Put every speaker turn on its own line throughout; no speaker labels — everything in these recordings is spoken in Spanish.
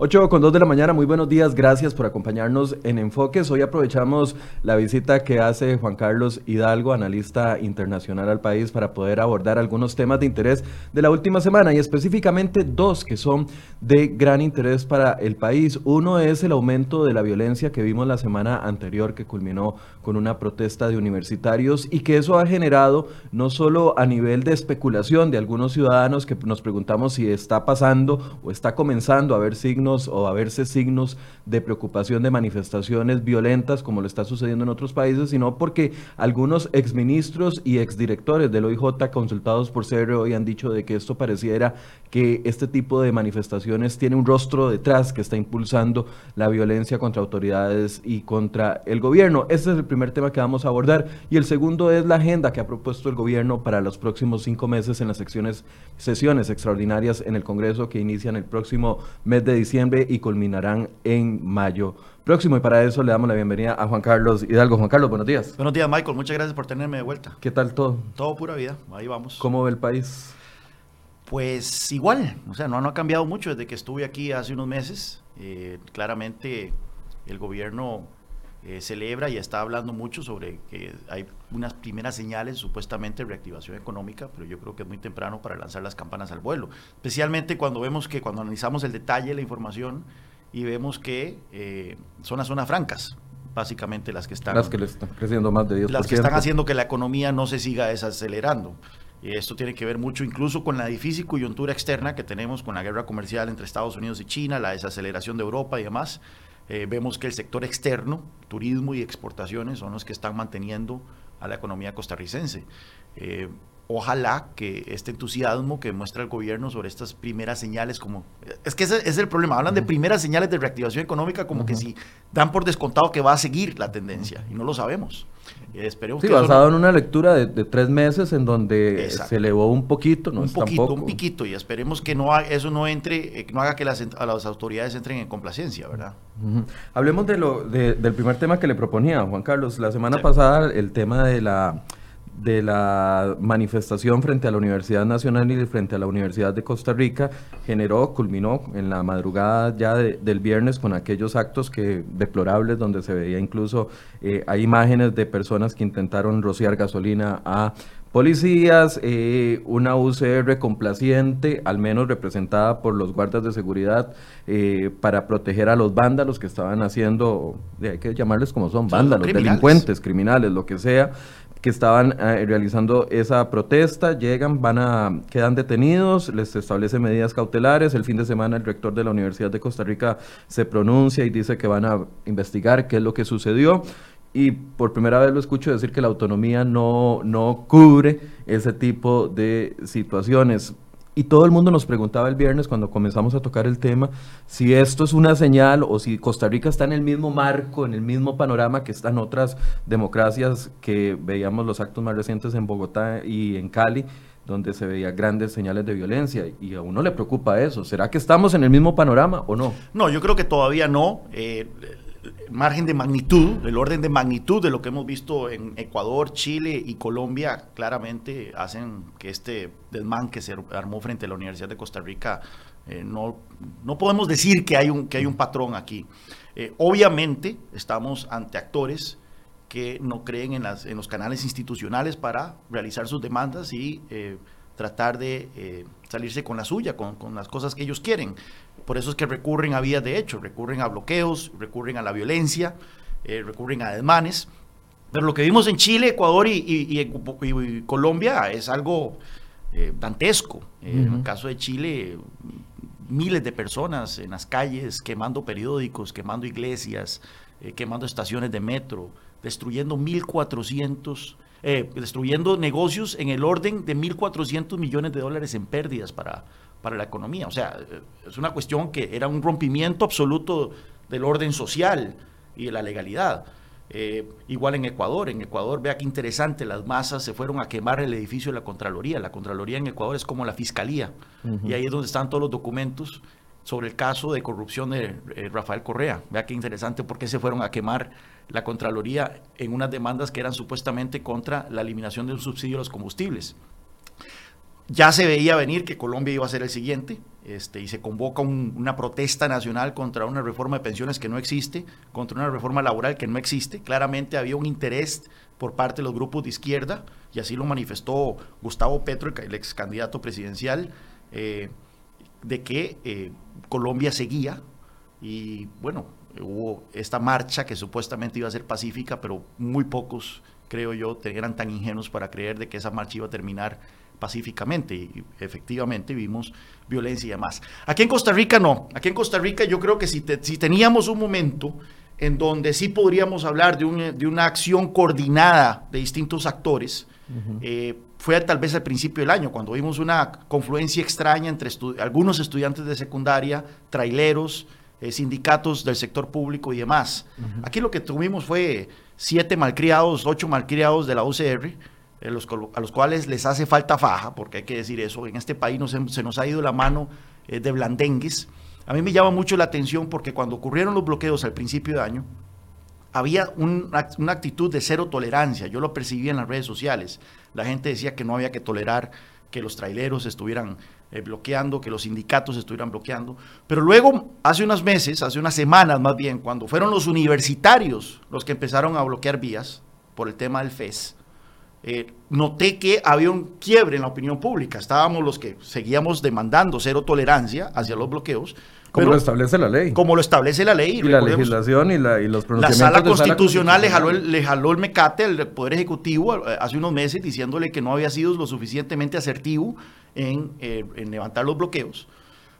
8 con 2 de la mañana, muy buenos días, gracias por acompañarnos en Enfoques. Hoy aprovechamos la visita que hace Juan Carlos Hidalgo, analista internacional al país, para poder abordar algunos temas de interés de la última semana y específicamente dos que son de gran interés para el país. Uno es el aumento de la violencia que vimos la semana anterior que culminó con una protesta de universitarios y que eso ha generado no solo a nivel de especulación de algunos ciudadanos que nos preguntamos si está pasando o está comenzando a haber signos o a verse signos de preocupación de manifestaciones violentas como lo está sucediendo en otros países, sino porque algunos exministros y exdirectores del OIJ consultados por CR hoy han dicho de que esto pareciera que este tipo de manifestaciones tiene un rostro detrás que está impulsando la violencia contra autoridades y contra el gobierno. Este es el primer tema que vamos a abordar y el segundo es la agenda que ha propuesto el gobierno para los próximos cinco meses en las secciones, sesiones extraordinarias en el Congreso que inician el próximo mes de diciembre y culminarán en mayo próximo. Y para eso le damos la bienvenida a Juan Carlos Hidalgo. Juan Carlos, buenos días.
Buenos días, Michael. Muchas gracias por tenerme de vuelta.
¿Qué tal todo?
Todo pura vida. Ahí vamos.
¿Cómo ve el país?
Pues igual. O sea, no, no ha cambiado mucho desde que estuve aquí hace unos meses. Eh, claramente el gobierno eh, celebra y está hablando mucho sobre que hay unas primeras señales supuestamente de reactivación económica, pero yo creo que es muy temprano para lanzar las campanas al vuelo, especialmente cuando vemos que cuando analizamos el detalle de la información y vemos que eh, son las zonas francas, básicamente las que están...
Las que le están creciendo más de 10%.
Las que están haciendo que la economía no se siga desacelerando. Y esto tiene que ver mucho incluso con la difícil coyuntura externa que tenemos con la guerra comercial entre Estados Unidos y China, la desaceleración de Europa y demás. Eh, vemos que el sector externo, turismo y exportaciones, son los que están manteniendo a la economía costarricense. Eh, ojalá que este entusiasmo que muestra el gobierno sobre estas primeras señales, como es que ese, es el problema, hablan de primeras señales de reactivación económica como que si dan por descontado que va a seguir la tendencia y no lo sabemos.
Eh, esperemos sí, basado en una lectura de, tres meses en donde se elevó un poquito, no
un poquito, un piquito y esperemos que no eso no entre, eh, no haga que las, a las autoridades entren en complacencia, ¿verdad?
Hablemos de lo del primer tema que le proponía Juan Carlos. La semana pasada el tema de la de la manifestación frente a la Universidad Nacional y frente a la Universidad de Costa Rica generó, culminó en la madrugada ya del viernes con aquellos actos que deplorables donde se veía incluso eh, hay imágenes de personas que intentaron rociar gasolina a policías, eh, una UCR complaciente, al menos representada por los guardas de seguridad, eh, para proteger a los vándalos que estaban haciendo, hay que llamarles como son, vándalos, delincuentes, criminales, lo que sea, que estaban eh, realizando esa protesta, llegan, van a, quedan detenidos, les establece medidas cautelares. El fin de semana el rector de la Universidad de Costa Rica se pronuncia y dice que van a investigar qué es lo que sucedió. Y por primera vez lo escucho decir que la autonomía no, no cubre ese tipo de situaciones. Y todo el mundo nos preguntaba el viernes cuando comenzamos a tocar el tema si esto es una señal o si Costa Rica está en el mismo marco, en el mismo panorama que están otras democracias que veíamos los actos más recientes en Bogotá y en Cali, donde se veía grandes señales de violencia. Y a uno le preocupa eso. ¿Será que estamos en el mismo panorama o no?
No, yo creo que todavía no. Eh, margen de magnitud, el orden de magnitud de lo que hemos visto en Ecuador, Chile y Colombia, claramente hacen que este desmán que se armó frente a la Universidad de Costa Rica, eh, no, no podemos decir que hay un, que hay un patrón aquí. Eh, obviamente estamos ante actores que no creen en, las, en los canales institucionales para realizar sus demandas y eh, tratar de salirse con la suya, con, con, las cosas que ellos quieren. Por eso es que recurren a vías de hecho, recurren a bloqueos, recurren a la violencia, eh, recurren a desmanes. Pero lo que vimos en Chile, Ecuador y, Colombia es algo eh, dantesco. Eh, en el caso de Chile, miles de personas en las calles quemando periódicos, quemando iglesias, quemando estaciones de metro, destruyendo 1.400, destruyendo negocios en el orden de 1.400 millones de dólares en pérdidas para, para la economía. O sea, es una cuestión que era un rompimiento absoluto del orden social y de la legalidad. Eh, igual en Ecuador, en Ecuador, vea qué interesante, las masas se fueron a quemar el edificio de la Contraloría. La Contraloría en Ecuador es como la Fiscalía, y ahí es donde están todos los documentos sobre el caso de corrupción de eh, Rafael Correa. Vea qué interesante por qué se fueron a quemar la Contraloría en unas demandas que eran supuestamente contra la eliminación del subsidio a los combustibles. Ya se veía venir que Colombia iba a ser el siguiente. este, y se convoca una protesta nacional contra una reforma de pensiones que no existe, contra una reforma laboral que no existe. Claramente había un interés por parte de los grupos de izquierda, y así lo manifestó Gustavo Petro, el ex candidato presidencial, eh, de que eh, Colombia seguía y bueno, hubo esta marcha que supuestamente iba a ser pacífica, pero muy pocos, creo yo, eran tan ingenuos para creer de que esa marcha iba a terminar pacíficamente. Y efectivamente vimos violencia y demás. Aquí en Costa Rica no, aquí en Costa Rica yo creo que si, si teníamos un momento en donde sí podríamos hablar de, de una acción coordinada de distintos actores, eh, fue tal vez al principio del año, cuando vimos una confluencia extraña entre algunos estudiantes de secundaria, traileros, eh, sindicatos del sector público y demás. Aquí lo que tuvimos fue siete malcriados, ocho malcriados de la UCR, eh, a los cuales les hace falta faja, porque hay que decir eso, en este país se nos ha ido la mano de blandengues. A mí me llama mucho la atención porque cuando ocurrieron los bloqueos al principio de año, había una actitud de cero tolerancia. Yo lo percibí en las redes sociales. La gente decía que no había que tolerar que los traileros estuvieran eh, bloqueando, que los sindicatos estuvieran bloqueando. Pero luego, hace unos meses, hace unas semanas más bien, cuando fueron los universitarios los que empezaron a bloquear vías por el tema del FES, eh, noté que había un quiebre en la opinión pública. Estábamos los que seguíamos demandando cero tolerancia hacia los bloqueos,
como lo establece la ley.
Como lo establece la ley.
Y la legislación y, la, y los
pronunciamientos. La sala constitucional, le, jaló el, le jaló el mecate al Poder Ejecutivo eh, hace unos meses diciéndole que no había sido lo suficientemente asertivo en, eh, en levantar los bloqueos.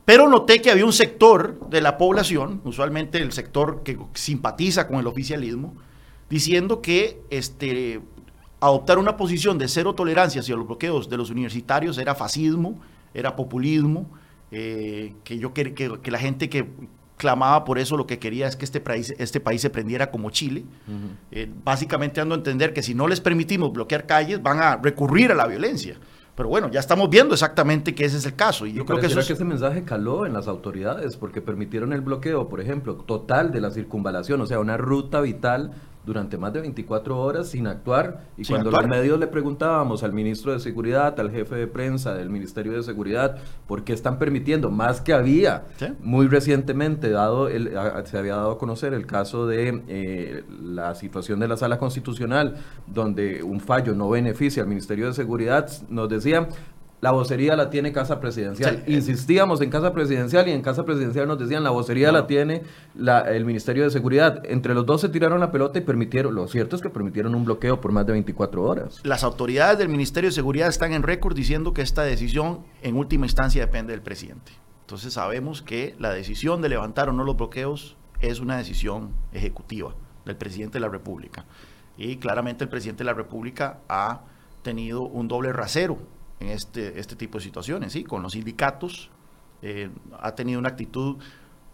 Pero noté que había un sector de la población, usualmente el sector que simpatiza con el oficialismo, diciendo que este, adoptar una posición de cero tolerancia hacia los bloqueos de los universitarios era fascismo, era populismo, eh, que yo que, que, la gente que clamaba por eso lo que quería es que este país, este país se prendiera como Chile. Eh, básicamente dando a entender que si no les permitimos bloquear calles, van a recurrir a la violencia. Pero bueno, ya estamos viendo exactamente que ese es el caso. Y yo creo que, eso
que ese mensaje caló en las autoridades, porque permitieron el bloqueo, por ejemplo, total de la circunvalación, o sea, una ruta vital durante más de 24 horas sin actuar. Y cuando los medios le preguntábamos al ministro de Seguridad, al jefe de prensa del Ministerio de Seguridad, por qué están permitiendo, más que había. Muy recientemente dado el, se había dado a conocer el caso de eh, la situación de la sala constitucional, donde un fallo no beneficia al Ministerio de Seguridad, nos decían, la vocería la tiene Casa Presidencial. Insistíamos en Casa Presidencial y en Casa Presidencial nos decían la vocería la tiene el Ministerio de Seguridad. Entre los dos se tiraron la pelota y permitieron, lo cierto es que permitieron un bloqueo por más de 24 horas.
Las autoridades del Ministerio de Seguridad están en récord diciendo que esta decisión en última instancia depende del presidente. Entonces sabemos que la decisión de levantar o no los bloqueos es una decisión ejecutiva del presidente de la República. Y claramente el presidente de la República ha tenido un doble rasero en este, este tipo de situaciones, ¿sí? Con los sindicatos eh, ha tenido una actitud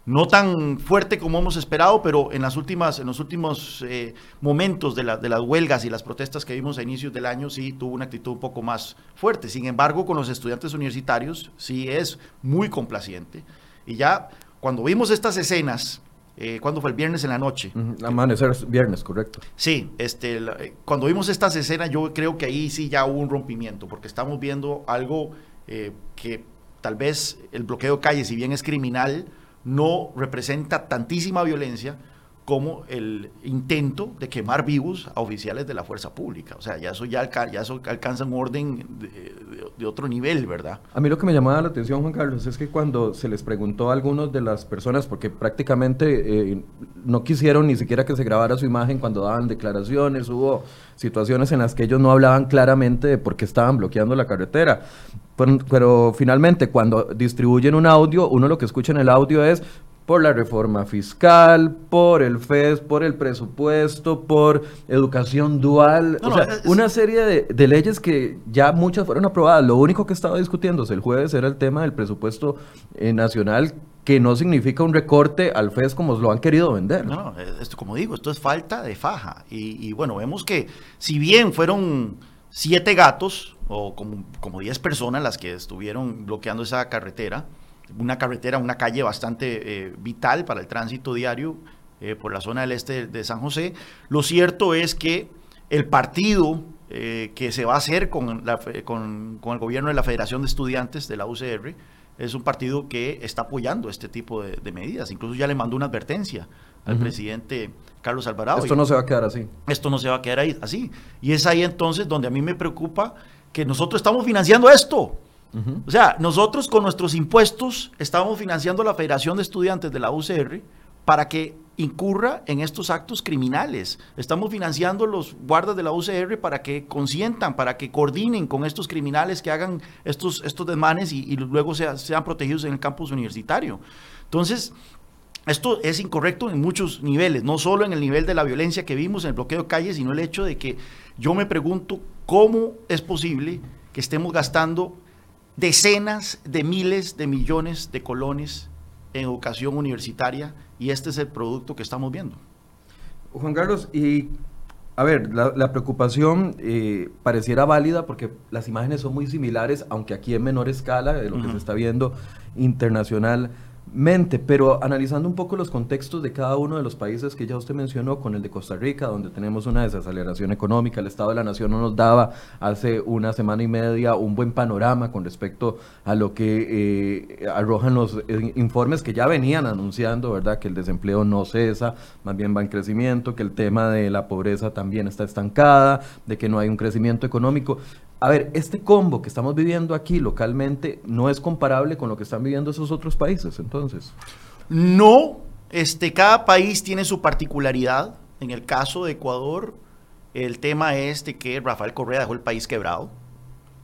no tan fuerte como hemos esperado, pero en, las últimas, en los últimos eh, momentos de, de, las huelgas y las protestas que vimos a inicios del año, sí tuvo una actitud un poco más fuerte. Sin embargo, con los estudiantes universitarios sí es muy complaciente. Y ya cuando vimos estas escenas eh, ¿Cuándo fue el viernes en la noche?
Amanecer viernes, correcto.
Sí, este, eh, cuando vimos estas escenas yo creo que ahí sí ya hubo un rompimiento, porque estamos viendo algo eh, que tal vez el bloqueo de calles, si bien es criminal, no representa tantísima violencia como el intento de quemar vivos a oficiales de la fuerza pública. O sea, ya eso ya, eso alcanza un orden de, otro nivel, ¿verdad?
A mí lo que me llamaba la atención, Juan Carlos, es que cuando se les preguntó a algunos de las personas, porque prácticamente eh, no quisieron ni siquiera que se grabara su imagen cuando daban declaraciones, hubo situaciones en las que ellos no hablaban claramente de por qué estaban bloqueando la carretera. pero finalmente, cuando distribuyen un audio, uno lo que escucha en el audio es por la reforma fiscal, por el FES, por el presupuesto, por educación dual, o sea, una serie de, leyes que ya muchas fueron aprobadas. Lo único que estaba discutiéndose el jueves era el tema del presupuesto eh, nacional que no significa un recorte al FES como lo han querido vender.
No, esto, como digo, esto es falta de faja. Y, bueno, vemos que si bien fueron siete gatos o como, como diez personas las que estuvieron bloqueando esa carretera, una carretera, una calle bastante eh, vital para el tránsito diario eh, por la zona del este de San José. Lo cierto es que el partido eh, que se va a hacer con, con, el gobierno de la Federación de Estudiantes de la UCR es un partido que está apoyando este tipo de, medidas. Incluso ya le mandó una advertencia al presidente Carlos Alvarado.
Esto no se va a quedar así.
Esto no se va a quedar ahí, así. Y es ahí entonces donde a mí me preocupa que nosotros estamos financiando esto. O sea, nosotros con nuestros impuestos estamos financiando la Federación de Estudiantes de la UCR para que incurra en estos actos criminales. Estamos financiando los guardas de la UCR para que consientan, para que coordinen con estos criminales que hagan estos, estos desmanes y, luego sean protegidos en el campus universitario. Entonces, esto es incorrecto en muchos niveles, no solo en el nivel de la violencia que vimos en el bloqueo de calles, sino el hecho de que yo me pregunto cómo es posible que estemos gastando decenas de miles de millones de colones en educación universitaria y este es el producto que estamos viendo.
Juan Carlos, y a ver, la, preocupación eh, pareciera válida porque las imágenes son muy similares, aunque aquí en menor escala de lo que se está viendo internacional Mente, pero analizando un poco los contextos de cada uno de los países que ya usted mencionó, con el de Costa Rica, donde tenemos una desaceleración económica, el Estado de la Nación no nos daba hace una semana y media un buen panorama con respecto a lo que eh, arrojan los eh, informes que ya venían anunciando, ¿verdad? Que el desempleo no cesa, más bien va en crecimiento, que el tema de la pobreza también está estancada, de que no hay un crecimiento económico. A ver, este combo que estamos viviendo aquí localmente no es comparable con lo que están viviendo esos otros países, entonces.
No, este, cada país tiene su particularidad. En el caso de Ecuador, el tema es de que Rafael Correa dejó el país quebrado.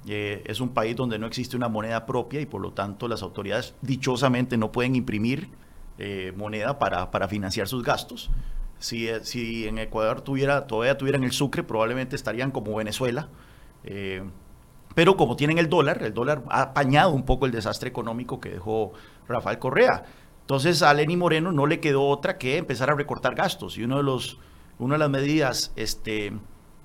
Eh, es un país donde no existe una moneda propia y por lo tanto las autoridades dichosamente no pueden imprimir eh, moneda para, para, financiar sus gastos. Si, eh, si en Ecuador tuviera, todavía tuvieran el sucre, probablemente estarían como Venezuela eh, pero como tienen el dólar, el dólar ha apañado un poco el desastre económico que dejó Rafael Correa. Entonces a Lenny Moreno no le quedó otra que empezar a recortar gastos. Y uno de los, una de las medidas este,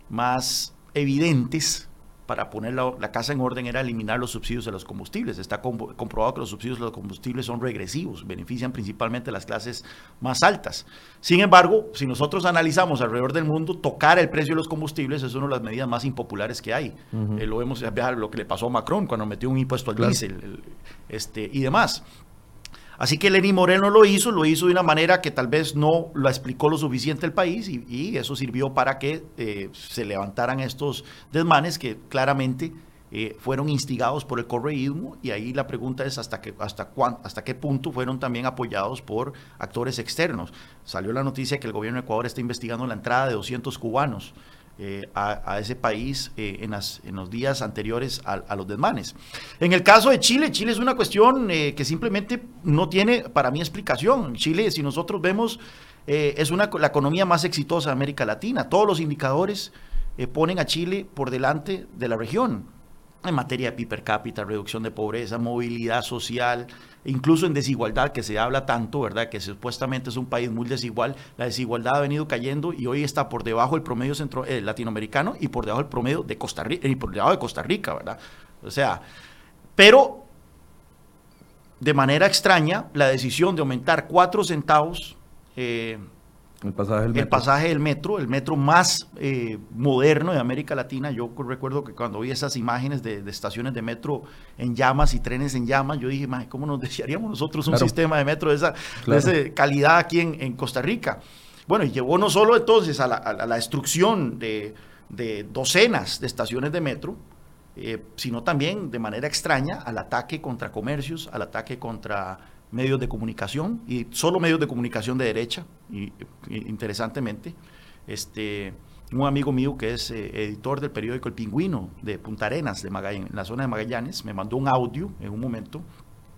más evidentes para poner la, casa en orden era eliminar los subsidios de los combustibles. Está comprobado que los subsidios de los combustibles son regresivos, benefician principalmente a las clases más altas. Sin embargo, si nosotros analizamos alrededor del mundo, tocar el precio de los combustibles es una de las medidas más impopulares que hay. Eh, lo vemos, lo que le pasó a Macron cuando metió un impuesto al diésel este, y demás. Así que Lenny Moreno lo hizo, lo hizo de una manera que tal vez no lo explicó lo suficiente el país y, eso sirvió para que eh, se levantaran estos desmanes que claramente eh, fueron instigados por el correísmo y ahí la pregunta es hasta, hasta qué punto fueron también apoyados por actores externos. Salió la noticia que el gobierno de Ecuador está investigando la entrada de 200 cubanos eh, a, ese país eh, en, en, los días anteriores a, los desmanes. En el caso de Chile, Chile es una cuestión eh, que simplemente no tiene para mí explicación. Chile, si nosotros vemos, es una, la economía más exitosa de América Latina. Todos los indicadores ponen a Chile por delante de la región en materia de PIB per cápita, reducción de pobreza, movilidad social, incluso en desigualdad, que se habla tanto, ¿verdad? Que supuestamente es un país muy desigual. La desigualdad ha venido cayendo y hoy está por debajo del promedio centro, eh, latinoamericano y por debajo del promedio de Costa Rica, y por debajo de Costa Rica, ¿verdad? O sea, pero de manera extraña, la decisión de aumentar cuatro centavos eh, el pasaje del metro. El pasaje del metro, el metro más eh, moderno de América Latina. Yo recuerdo que cuando vi esas imágenes de, estaciones de metro en llamas y trenes en llamas, yo dije, ¿cómo nos desearíamos nosotros un sistema de metro de esa, calidad aquí en, Costa Rica? Bueno, y llevó no solo entonces a la, destrucción de, docenas de estaciones de metro, eh, sino también de manera extraña al ataque contra comercios, al ataque contra medios de comunicación y solo medios de comunicación de derecha, y, interesantemente. Este, un amigo mío que es eh, editor del periódico El Pingüino de Punta Arenas, de en la zona de Magallanes, me mandó un audio en un momento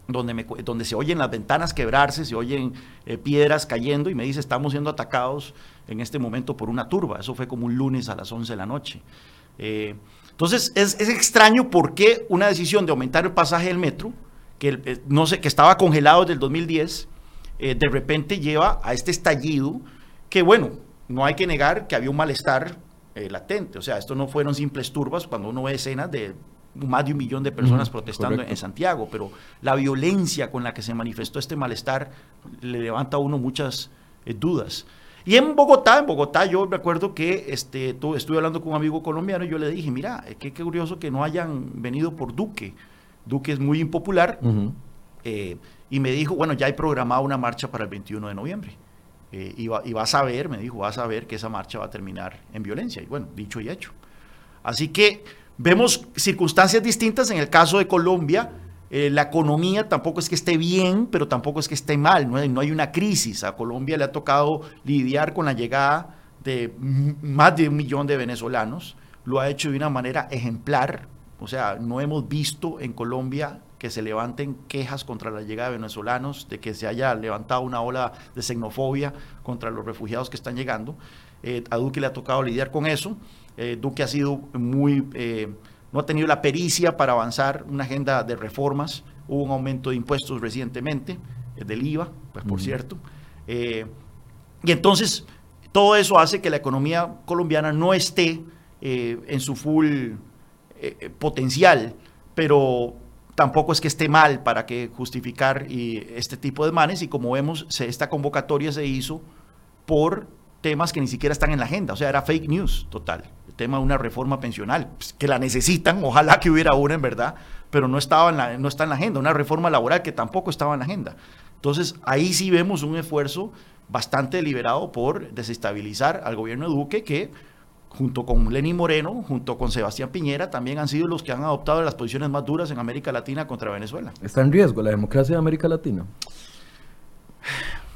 donde, me, donde se oyen las ventanas quebrarse, se oyen eh, piedras cayendo y me dice, estamos siendo atacados en este momento por una turba. Eso fue como un lunes a las 11 de la noche. Eh, entonces es, es extraño por qué una decisión de aumentar el pasaje del metro que, eh, no sé, que estaba congelado desde el 2010, eh, de repente lleva a este estallido que, bueno, no hay que negar que había un malestar eh, latente. O sea, esto no fueron simples turbas cuando uno ve escenas de más de un millón de personas protestando en Santiago, pero la violencia con la que se manifestó este malestar le levanta a uno muchas dudas. Y en Bogotá, en Bogotá yo recuerdo que este, estuve hablando con un amigo colombiano y yo le dije, mira, qué curioso que no hayan venido por Duque. Duque es muy impopular. y me dijo, bueno, ya hay programada una marcha para el 21 de noviembre. y, va, y vas a ver, me dijo, vas a ver que esa marcha va a terminar en violencia. Y bueno, dicho y hecho. Así que vemos circunstancias distintas en el caso de Colombia eh, la economía tampoco es que esté bien, pero tampoco es que esté mal, no hay, no hay, una crisis. A Colombia le ha tocado lidiar con la llegada de más de un millón de venezolanos, lo ha hecho de una manera ejemplar, o sea, no hemos visto en Colombia que se levanten quejas contra la llegada de venezolanos, de que se haya levantado una ola de xenofobia contra los refugiados que están llegando. Eh, a Duque le ha tocado lidiar con eso. Eh, Duque ha sido muy no ha tenido la pericia para avanzar una agenda de reformas. Hubo un aumento de impuestos recientemente, eh, del IVA, pues por cierto. Eh, y entonces, todo eso hace que la economía colombiana no esté eh, en su full potencial, pero tampoco es que esté mal para que justificar este tipo de manes. Y como vemos, esta convocatoria se hizo por temas que ni siquiera están en la agenda. O sea, era fake news total. El tema de una reforma pensional, pues, que la necesitan, ojalá que hubiera una en verdad, pero no, estaba en la, no está en la agenda. Una reforma laboral que tampoco estaba en la agenda. Entonces, ahí sí vemos un esfuerzo bastante deliberado por desestabilizar al gobierno de Duque, que junto con Lenín Moreno, junto con Sebastián Piñera, también han sido los que han adoptado las posiciones más duras en América Latina contra Venezuela.
¿Está en riesgo la democracia de América Latina?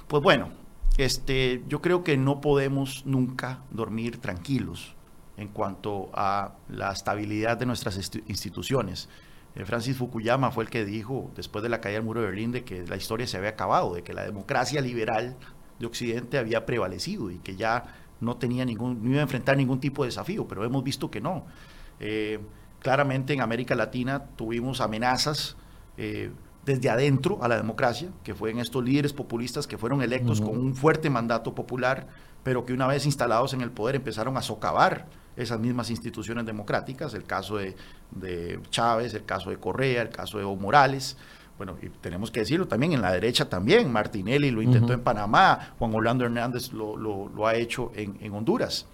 Pues bueno, este, yo creo que no podemos nunca dormir tranquilos en cuanto a la estabilidad de nuestras instituciones. Eh, Francis Fukuyama fue el que dijo, después de la caída del muro de Berlín, de que la historia se había acabado, de que la democracia liberal de Occidente había prevalecido y que ya no tenía ningún, iba a enfrentar ningún tipo de desafío, pero hemos visto que no. Eh, claramente en América Latina tuvimos amenazas eh, desde adentro a la democracia, que fue en estos líderes populistas que fueron electos con un fuerte mandato popular, pero que una vez instalados en el poder empezaron a socavar esas mismas instituciones democráticas, el caso de, Chávez, el caso de Correa, el caso de Evo Morales, bueno, y tenemos que decirlo también en la derecha también, Martinelli lo intentó en Panamá, Juan Orlando Hernández lo, ha hecho en, Honduras.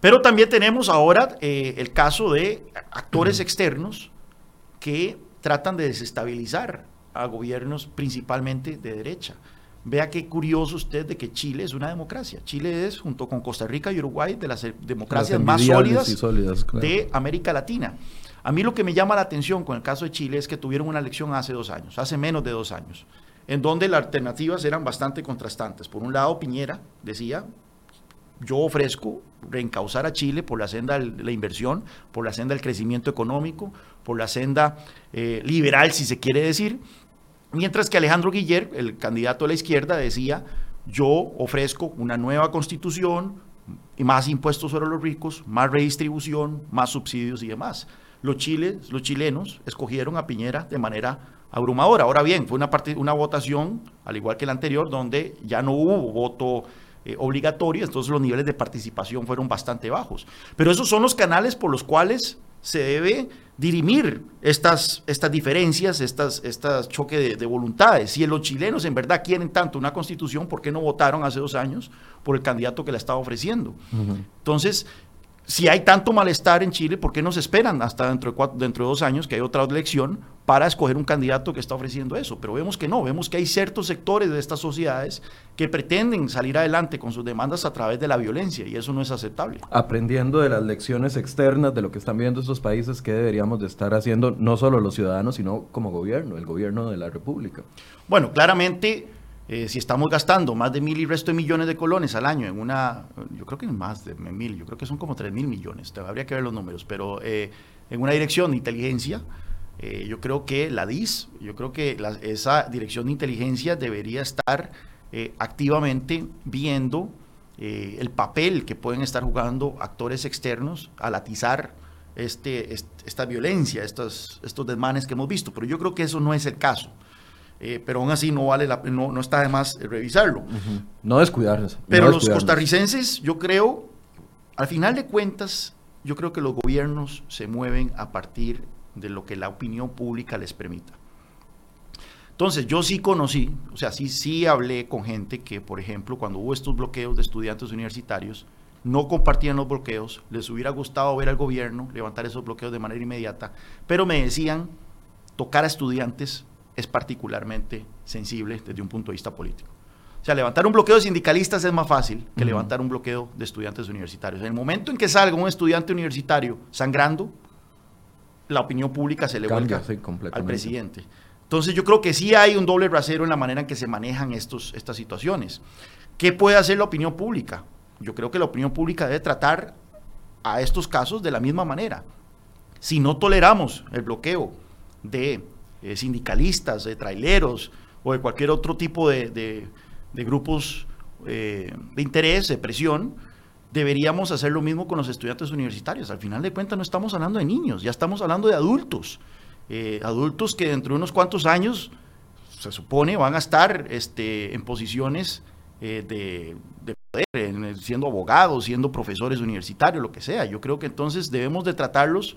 Pero también tenemos ahora eh, el caso de actores externos que tratan de desestabilizar a gobiernos principalmente de derecha. Vea qué curioso usted de que Chile es una democracia. Chile es, junto con Costa Rica y Uruguay, de las democracias más sólidas, de América Latina. A mí lo que me llama la atención con el caso de Chile es que tuvieron una elección hace dos años, hace menos de dos años, en donde las alternativas eran bastante contrastantes. Por un lado, Piñera decía, yo ofrezco reencauzar a Chile por la senda de la inversión, por la senda del crecimiento económico, por la senda eh, liberal, si se quiere decir, mientras que Alejandro Guiller, el candidato de la izquierda, decía, yo ofrezco una nueva constitución más impuestos sobre los ricos, más redistribución, más subsidios y demás. Los, chiles, los chilenos escogieron a Piñera de manera abrumadora. Ahora bien, fue una, una votación, al igual que la anterior, donde ya no hubo voto eh, obligatorias, entonces los niveles de participación fueron bastante bajos. Pero esos son los canales por los cuales se debe dirimir estas, estas diferencias, estas, estas choques de, voluntades. Si los chilenos en verdad quieren tanto una constitución, ¿por qué no votaron hace dos años por el candidato que la estaba ofreciendo? Entonces, si hay tanto malestar en Chile, ¿por qué no se esperan hasta dentro de, dentro de dos años que hay otra elección para escoger un candidato que está ofreciendo eso? Pero vemos que no, vemos que hay ciertos sectores de estas sociedades que pretenden salir adelante con sus demandas a través de la violencia y eso no es aceptable.
Aprendiendo de las lecciones externas de lo que están viendo estos países, ¿qué deberíamos de estar haciendo no solo los ciudadanos, sino como gobierno, el gobierno de la República?
Bueno, claramente eh, si estamos gastando más de mil y resto de millones de colones al año en una, yo creo que más de mil, yo creo que son como tres mil millones, habría que ver los números, pero eh, en una dirección de inteligencia, eh, yo creo que la DIS, yo creo que esa dirección de inteligencia debería estar activamente viendo el papel que pueden estar jugando actores externos al atizar este, esta violencia, estos, estos desmanes que hemos visto, pero yo creo que eso no es el caso. Eh, pero aún así no vale la, no, no está de más revisarlo.
No descuidarse.
Pero los costarricenses, yo creo, al final de cuentas, yo creo que los gobiernos se mueven a partir de lo que la opinión pública les permita. Entonces, yo sí conocí, o sea, sí, sí hablé con gente que, por ejemplo, cuando hubo estos bloqueos de estudiantes universitarios, no compartían los bloqueos, les hubiera gustado ver al gobierno levantar esos bloqueos de manera inmediata, pero me decían tocar a estudiantes es particularmente sensible desde un punto de vista político. O sea, levantar un bloqueo de sindicalistas es más fácil que levantar un bloqueo de estudiantes universitarios. En el momento en que salga un estudiante universitario sangrando, la opinión pública se le vuelca al presidente. Entonces yo creo que sí hay un doble rasero en la manera en que se manejan estos, estas situaciones. ¿Qué puede hacer la opinión pública? Yo creo que la opinión pública debe tratar a estos casos de la misma manera. Si no toleramos el bloqueo de eh, sindicalistas, de traileros o de cualquier otro tipo de, grupos eh, de interés, de presión, deberíamos hacer lo mismo con los estudiantes universitarios. Al final de cuentas no estamos hablando de niños, ya estamos hablando de adultos. Eh, adultos que dentro de unos cuantos años se supone van a estar este, en posiciones eh, de, poder, siendo abogados, siendo profesores universitarios, lo que sea. Yo creo que entonces debemos de tratarlos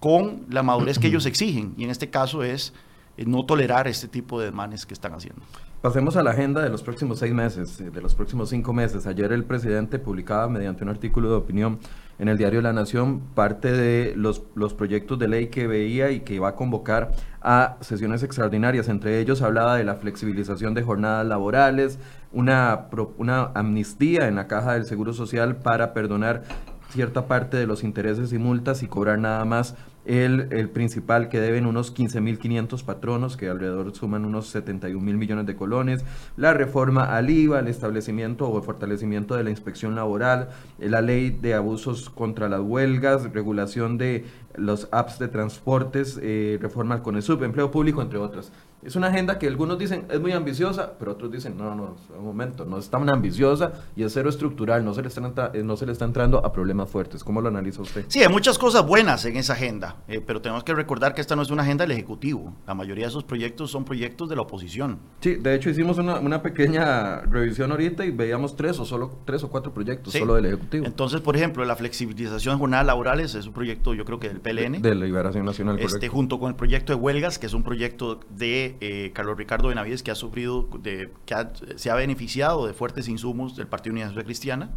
con la madurez que ellos exigen y en este caso es eh, no tolerar este tipo de demandas que están haciendo.
Pasemos a la agenda de los próximos seis meses, eh, de los próximos cinco meses. Ayer el presidente publicaba mediante un artículo de opinión en el diario La Nación parte de los, los proyectos de ley que veía y que iba a convocar a sesiones extraordinarias. Entre ellos hablaba de la flexibilización de jornadas laborales, una, una amnistía en la caja del Seguro Social para perdonar cierta parte de los intereses y multas y cobrar nada más el, el principal que deben unos 15.500 patronos, que alrededor suman unos 71 mil millones de colones, la reforma al IVA, el establecimiento o el fortalecimiento de la inspección laboral, la ley de abusos contra las huelgas, regulación de los apps de transportes, eh, reforma al CONESUB, empleo público, entre otras. Es una agenda que algunos dicen es muy ambiciosa, pero otros dicen, no, no, un momento, no es tan ambiciosa y es cero estructural, no se, le está, no se le está entrando a problemas fuertes. ¿Cómo lo analiza usted?
Sí, hay muchas cosas buenas en esa agenda, eh, pero tenemos que recordar que esta no es una agenda del Ejecutivo. La mayoría de esos proyectos son proyectos de la oposición.
Sí, de hecho hicimos una, una pequeña revisión ahorita y veíamos tres o solo tres o cuatro proyectos solo del Ejecutivo.
Entonces, por ejemplo, la flexibilización de jornadas laborales es un proyecto, yo creo que del PLN.
De, Liberación Nacional.
Este, junto con el proyecto de huelgas, que es un proyecto de eh, Carlos Ricardo Benavides, que ha sufrido, de, que se ha beneficiado de fuertes insumos del Partido Unidad Social Cristiana.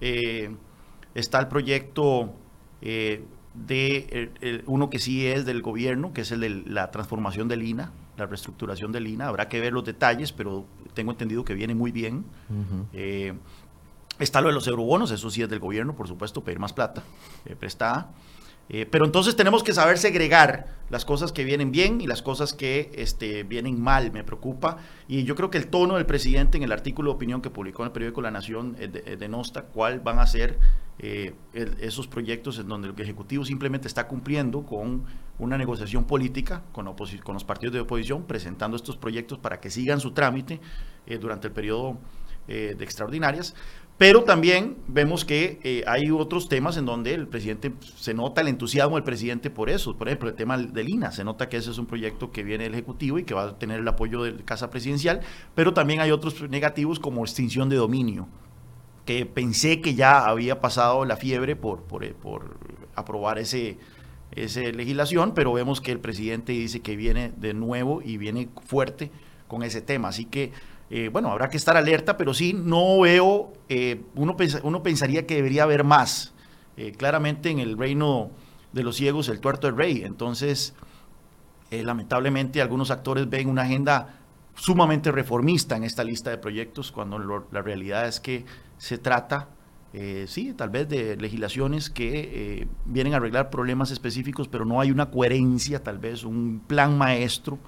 Eh, está el proyecto eh, de uno que sí es del gobierno, que es el de la transformación del INA, la reestructuración del INA. Habrá que ver los detalles, pero tengo entendido que viene muy bien. está lo de los eurobonos, eso sí es del gobierno, por supuesto, pedir más plata, prestada. Eh, pero entonces tenemos que saber segregar las cosas que vienen bien y las cosas que este, vienen mal, me preocupa. Y yo creo que el tono del presidente en el artículo de opinión que publicó en el periódico La Nación eh, eh, denosta cuál van a ser esos proyectos en donde el Ejecutivo simplemente está cumpliendo con una negociación política con, con los partidos de oposición, presentando estos proyectos para que sigan su trámite durante el periodo de extraordinarias, pero también vemos que eh, hay otros temas en donde el presidente, se nota el entusiasmo del presidente por eso. Por ejemplo, el tema del INA, se nota que ese es un proyecto que viene del Ejecutivo y que va a tener el apoyo de Casa Presidencial, pero también hay otros negativos como extinción de dominio, que pensé que ya había pasado la fiebre por, por, eh, aprobar ese, esa legislación, pero vemos que el presidente dice que viene de nuevo y viene fuerte con ese tema. Así que eh, bueno, habrá que estar alerta, pero sí no veo, eh, uno, uno pensaría que debería haber más. Eh, claramente en el reino de los ciegos, el tuerto del rey. Entonces, lamentablemente algunos actores ven una agenda sumamente reformista en esta lista de proyectos, cuando la realidad es que se trata, sí, tal vez de legislaciones que vienen a arreglar problemas específicos, pero no hay una coherencia, tal vez un plan maestro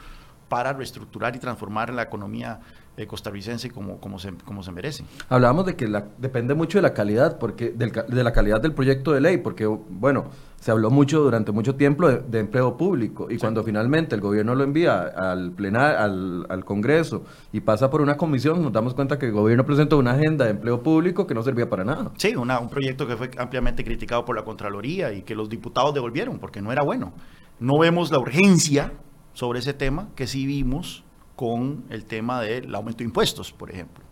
para reestructurar y transformar la economía eh, costarricense como, como, se, como se merece.
Hablábamos de que la, depende mucho de la calidad, porque de la calidad del proyecto de ley, porque, bueno, se habló mucho durante mucho tiempo de, empleo público y cuando finalmente el gobierno lo envía al plenar, al, al, Congreso y pasa por una comisión, nos damos cuenta que el gobierno presentó una agenda de empleo público que no servía para nada.
Sí, una, un proyecto que fue ampliamente criticado por la Contraloría y que los diputados devolvieron porque no era bueno. No vemos la urgencia sobre ese tema que sí vimos con el tema del aumento de impuestos, por ejemplo.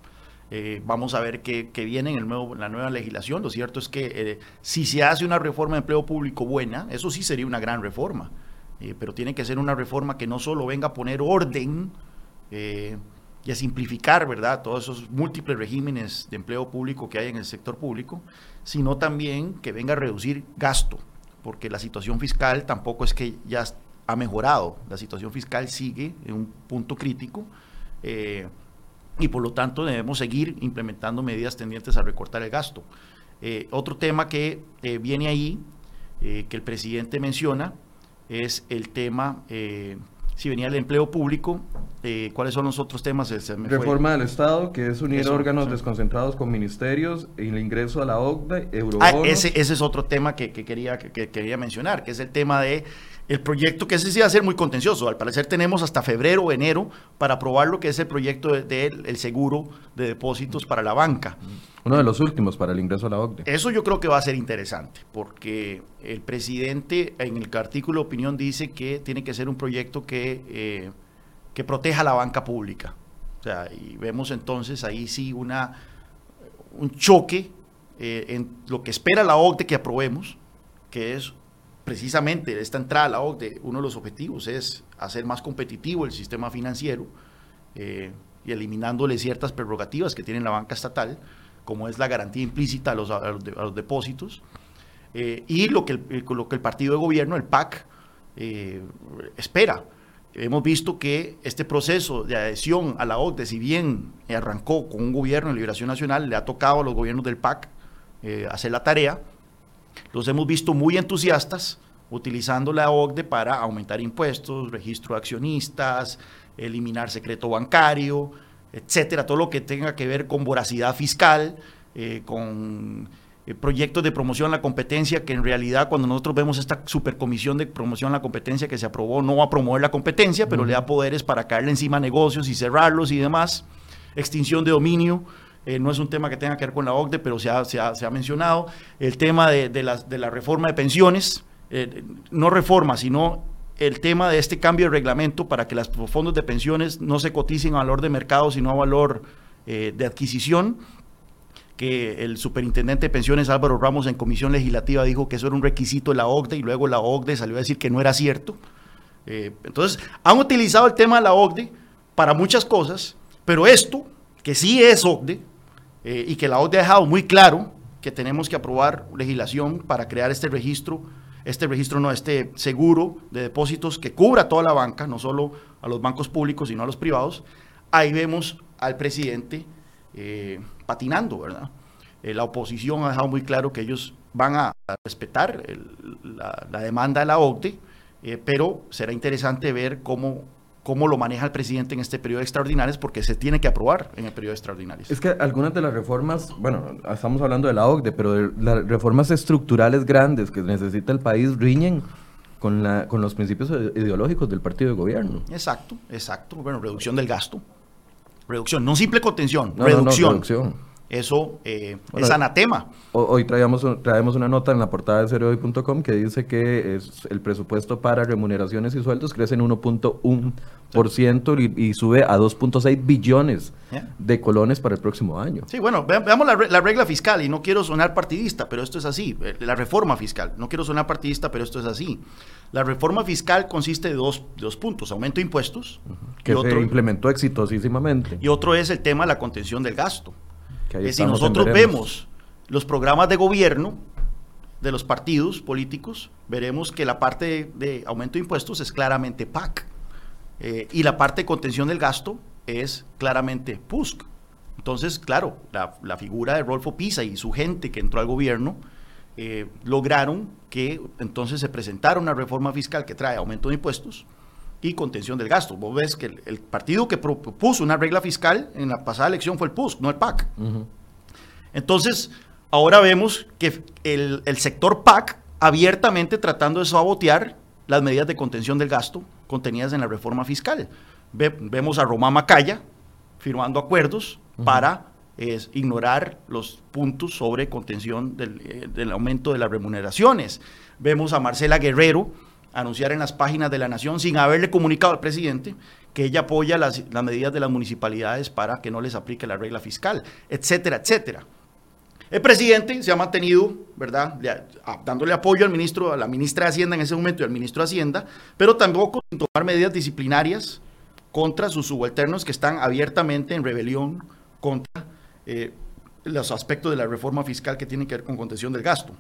Eh, vamos a ver qué, viene en, la nueva legislación. Lo cierto es que eh, si se hace una reforma de empleo público buena, eso sí sería una gran reforma, eh, pero tiene que ser una reforma que no solo venga a poner orden y a simplificar, ¿verdad?, todos esos múltiples regímenes de empleo público que hay en el sector público, sino también que venga a reducir gasto, porque la situación fiscal tampoco es que ya ha mejorado. La situación fiscal sigue en un punto crítico eh, y por lo tanto debemos seguir implementando medidas tendientes a recortar el gasto. Eh, otro tema que eh, viene ahí, que el presidente menciona, es el tema si venía el empleo público, ¿cuáles son los otros temas?
Reforma del Estado, que es unir órganos desconcentrados con ministerios, el ingreso a la OCDE,
eurobonos. Ah, ese, ese es otro tema que, quería, que, quería mencionar, que es el tema de el proyecto, que ese sí va a ser muy contencioso. Al parecer tenemos hasta febrero o enero para aprobar lo que es el proyecto del de, seguro de depósitos para la banca.
Uno de los últimos para el ingreso a la OCDE.
Eso yo creo que va a ser interesante, porque el presidente en el artículo de opinión dice que tiene que ser un proyecto que, eh, que proteja la banca pública. O sea, y vemos entonces ahí sí una, un choque eh, en lo que espera la OCDE que aprobemos, que es precisamente esta entrada a la OCDE, uno de los objetivos es hacer más competitivo el sistema financiero eh, y eliminándole ciertas prerrogativas que tiene la banca estatal, como es la garantía implícita a los, depósitos, eh, y lo que, el, partido de gobierno, el PAC, eh, espera. Hemos visto que este proceso de adhesión a la OCDE, si bien arrancó con un gobierno de liberación nacional, le ha tocado a los gobiernos del PAC hacer la tarea, los hemos visto muy entusiastas utilizando la OCDE para aumentar impuestos, registro de accionistas, eliminar secreto bancario, etcétera, todo lo que tenga que ver con voracidad fiscal, eh, con eh, proyectos de promoción a la competencia, que en realidad cuando nosotros vemos esta supercomisión de promoción a la competencia que se aprobó, no va a promover la competencia, pero le da poderes para caerle encima a negocios y cerrarlos y demás, extinción de dominio, eh, no es un tema que tenga que ver con la OCDE, pero se ha, se ha, mencionado. El tema de, de, la, de, la, reforma de pensiones, eh, no reforma, sino el tema de este cambio de reglamento para que los fondos de pensiones no se coticen a valor de mercado, sino a valor eh, de adquisición que el superintendente de pensiones Álvaro Ramos en comisión legislativa dijo que eso era un requisito de la OCDE y luego la OCDE salió a decir que no era cierto. entonces, han utilizado el tema de la OCDE para muchas cosas, pero esto, que sí es OCDE, eh, y que la OCDE ha dejado muy claro que tenemos que aprobar legislación para crear este registro, este registro no, este seguro de depósitos que cubra toda la banca, no solo a los bancos públicos, sino a los privados. Ahí vemos al presidente eh, patinando, ¿verdad? Eh, la oposición ha dejado muy claro que ellos van a, respetar la, demanda de la OCDE, pero será interesante ver cómo cómo lo maneja el presidente en este periodo extraordinario, porque se tiene que aprobar en el periodo extraordinario.
Es que algunas de las reformas, bueno, estamos hablando de la OCDE, pero de las reformas estructurales grandes que necesita el país riñen con, la, con los principios ideológicos del partido de gobierno.
Exacto, exacto. Bueno, reducción del gasto. Reducción, no simple contención, reducción. reducción. Eso eh, es anatema.
Hoy traemos, traemos una nota en la portada de cereoy.com que dice que es el presupuesto para remuneraciones y sueldos crece en 1.1% y, y, sube a 2.6 billones de colones para el próximo año.
Sí, bueno, veamos la, la, regla fiscal y no quiero sonar partidista, pero esto es así. Eh, la reforma fiscal, no quiero sonar partidista, pero esto es así. La reforma fiscal consiste de dos, dos puntos, aumento de impuestos.
Que se implementó exitosísimamente.
Y otro es el tema de la contención del gasto si nosotros vemos los programas de gobierno de los partidos políticos, veremos que la parte de, aumento de impuestos es claramente PAC eh, y la parte de contención del gasto es claramente PUSC. Entonces, claro, la, figura de Rolfo Pisa y su gente que entró al gobierno eh, lograron que entonces se presentara una reforma fiscal que trae aumento de impuestos, y contención del gasto. Vos ves que el, partido que propuso una regla fiscal en la pasada elección fue el PUSC, no el PAC. Entonces, ahora vemos que el, sector PAC abiertamente tratando de sabotear las medidas de contención del gasto contenidas en la reforma fiscal. vemos a Román Macaya firmando acuerdos para ignorar los puntos sobre contención del, eh, del, aumento de las remuneraciones. Vemos a Marcela Guerrero anunciar en las páginas de la Nación sin haberle comunicado al presidente que ella apoya las, medidas de las municipalidades para que no les aplique la regla fiscal, etcétera, etcétera. El presidente se ha mantenido, ¿verdad?, dándole apoyo al ministro, a la ministra de Hacienda en ese momento y al ministro de Hacienda, pero tampoco sin tomar medidas disciplinarias contra sus subalternos que están abiertamente en rebelión contra eh, los aspectos de la reforma fiscal que tienen que ver con contención del gasto.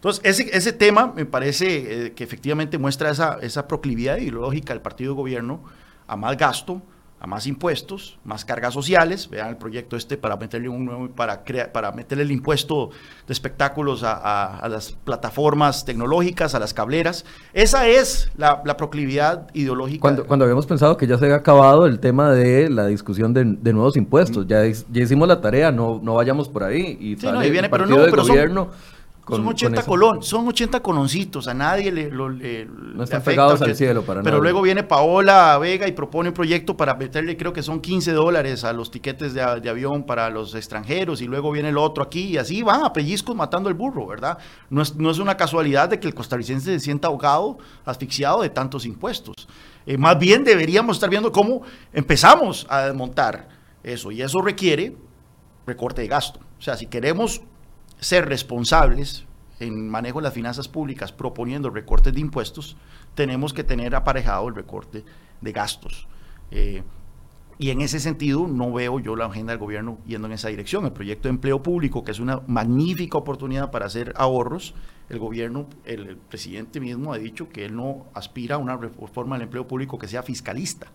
Entonces, ese, ese tema me parece eh, que efectivamente muestra esa, esa proclividad ideológica del partido de gobierno a más gasto, a más impuestos, más cargas sociales. Vean el proyecto este para meterle un nuevo, para crear, para meterle el impuesto de espectáculos a, las plataformas tecnológicas, a las cableras. Esa es la, proclividad ideológica.
Cuando, cuando, habíamos pensado que ya se había acabado el tema de la discusión de, nuevos impuestos, ya, ya, hicimos la tarea, no, no vayamos por ahí. Y
sí, no, y viene, pero no, pero gobierno son 80 colon, son 80 coloncitos, a nadie le, lo,
no están pegados al cielo para
Pero luego viene Paola Vega y propone un proyecto para meterle, creo que son 15 dólares a los tiquetes de, avión para los extranjeros y luego viene el otro aquí y así van a pellizcos matando el burro, ¿verdad? No es, no es una casualidad de que el costarricense se sienta ahogado, asfixiado de tantos impuestos. Eh, más bien deberíamos estar viendo cómo empezamos a desmontar eso y eso requiere recorte de gasto. O sea, si queremos ser responsables en manejo de las finanzas públicas proponiendo recortes de impuestos, tenemos que tener aparejado el recorte de gastos. Eh, y en ese sentido no veo yo la agenda del gobierno yendo en esa dirección. El proyecto de empleo público, que es una magnífica oportunidad para hacer ahorros, el gobierno, el, presidente mismo ha dicho que él no aspira a una reforma del empleo público que sea fiscalista.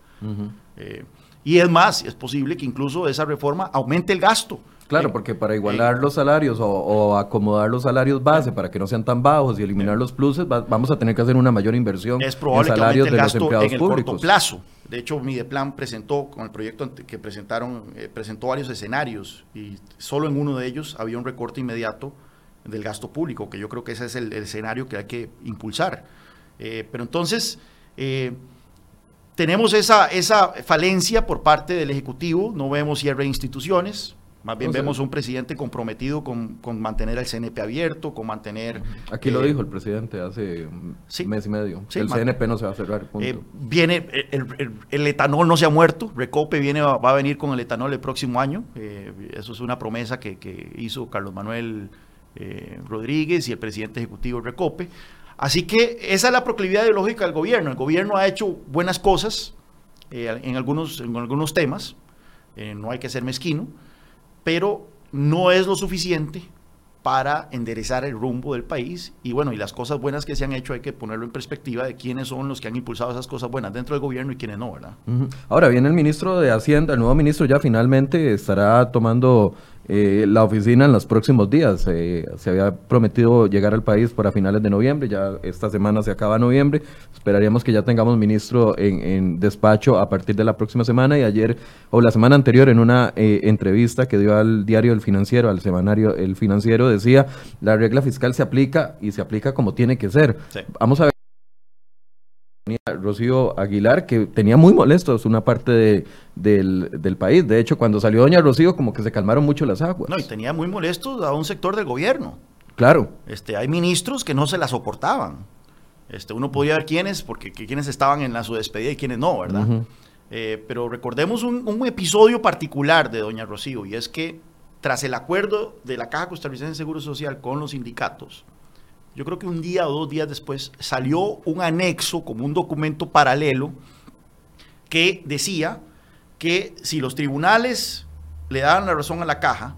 Eh, y es más, es posible que incluso esa reforma aumente el gasto
Claro, porque para igualar los salarios o, acomodar los salarios base para que no sean tan bajos y eliminar los pluses, vamos a tener que hacer una mayor inversión
es probable en salarios de los empleados en el Corto plazo. De hecho, Mideplan presentó con el proyecto que presentaron eh, presentó varios escenarios y solo en uno de ellos había un recorte inmediato del gasto público, que yo creo que ese es el, escenario que hay que impulsar. Eh, pero entonces eh, tenemos esa, esa falencia por parte del Ejecutivo, no vemos cierre de instituciones, más bien vemos un presidente comprometido con, mantener el CNP abierto, con mantener...
Aquí lo eh, dijo el presidente hace un mes y medio. el CNP no se va a cerrar.
Eh, viene, el, etanol no se ha muerto. Recope viene, va a venir con el etanol el próximo año. Eh, eso es una promesa que, hizo Carlos Manuel Rodríguez y el presidente ejecutivo Recope. Así que esa es la proclividad ideológica del gobierno. El gobierno ha hecho buenas cosas en, algunos, en algunos temas. no hay que ser mezquino pero no es lo suficiente para enderezar el rumbo del país y bueno, y las cosas buenas que se han hecho hay que ponerlo en perspectiva de quiénes son los que han impulsado esas cosas buenas dentro del gobierno y quiénes no, ¿verdad?
Ahora viene el ministro de Hacienda, el nuevo ministro ya finalmente estará tomando eh, la oficina en los próximos días. Eh, se había prometido llegar al país para finales de noviembre, ya esta semana se acaba noviembre. Esperaríamos que ya tengamos ministro en, despacho a partir de la próxima semana y ayer o la semana anterior en una eh, entrevista que dio al diario El Financiero, al semanario El Financiero, decía, la regla fiscal se aplica y se aplica como tiene que ser. Vamos a ver. Rocío Aguilar, que tenía muy molestos una parte del, país. De hecho, cuando salió doña Rocío, como que se calmaron mucho las aguas.
No, y tenía muy molestos a un sector del gobierno.
Claro.
Este, hay ministros que no se la soportaban. Este, uno podía ver quiénes, porque quiénes estaban en la su despedida y quiénes no, ¿verdad? Eh, pero recordemos un, un, episodio particular de doña Rocío, y es que tras el acuerdo de la Caja Costarricense de Seguro Social con los sindicatos, yo creo que un día o dos días después salió un anexo como un documento paralelo que decía que si los tribunales le daban la razón a la caja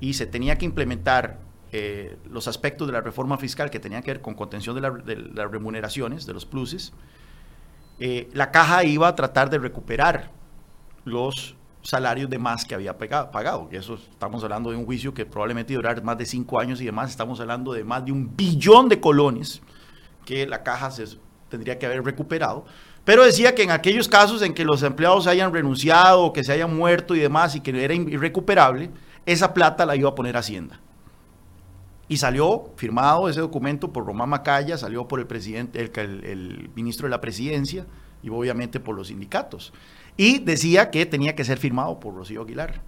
y se tenía que implementar eh, los aspectos de la reforma fiscal que tenían que ver con contención de, las remuneraciones, de los pluses, eh, la caja iba a tratar de recuperar los salarios de más que había pagado. Y eso estamos hablando de un juicio que probablemente durará más de cinco años y demás. Estamos hablando de más de un billón de colones que la caja se tendría que haber recuperado. Pero decía que en aquellos casos en que los empleados hayan renunciado, que se hayan muerto y demás, y que era irrecuperable, esa plata la iba a poner Hacienda. Y salió firmado ese documento por Román Macaya, salió por el presidente, el ministro de la presidencia y obviamente por los sindicatos. Y decía que tenía que ser firmado por Rocío Aguilar.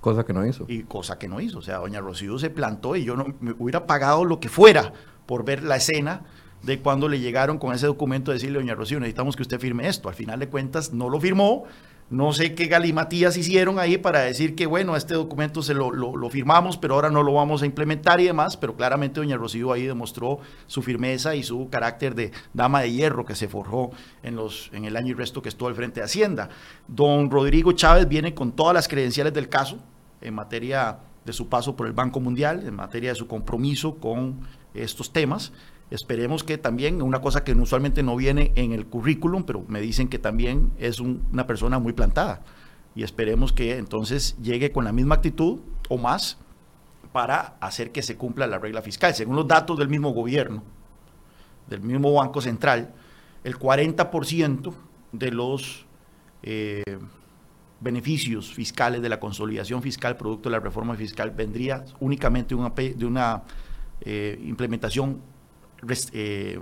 Cosa que no hizo.
Y cosa que no hizo. O sea, doña Rocío se plantó y yo no me hubiera pagado lo que fuera por ver la escena de cuando le llegaron con ese documento a decirle, doña Rocío, necesitamos que usted firme esto. Al final de cuentas no lo firmó, no sé qué galimatías hicieron ahí para decir que, bueno, este documento se lo, firmamos, pero ahora no lo vamos a implementar y demás, pero claramente doña Rocío ahí demostró su firmeza y su carácter de dama de hierro que se forjó en, los, en el año y resto que estuvo al frente de Hacienda. Don Rodrigo Chávez viene con todas las credenciales del caso en materia de su paso por el Banco Mundial, en materia de su compromiso con estos temas. Esperemos que también, una cosa que usualmente no viene en el currículum, pero me dicen que también es una persona muy plantada. Y esperemos que entonces llegue con la misma actitud o más para hacer que se cumpla la regla fiscal. Según los datos del mismo gobierno, del mismo Banco Central, el 40% de los eh, beneficios fiscales de la consolidación fiscal producto de la reforma fiscal vendría únicamente de una eh, implementación, eh,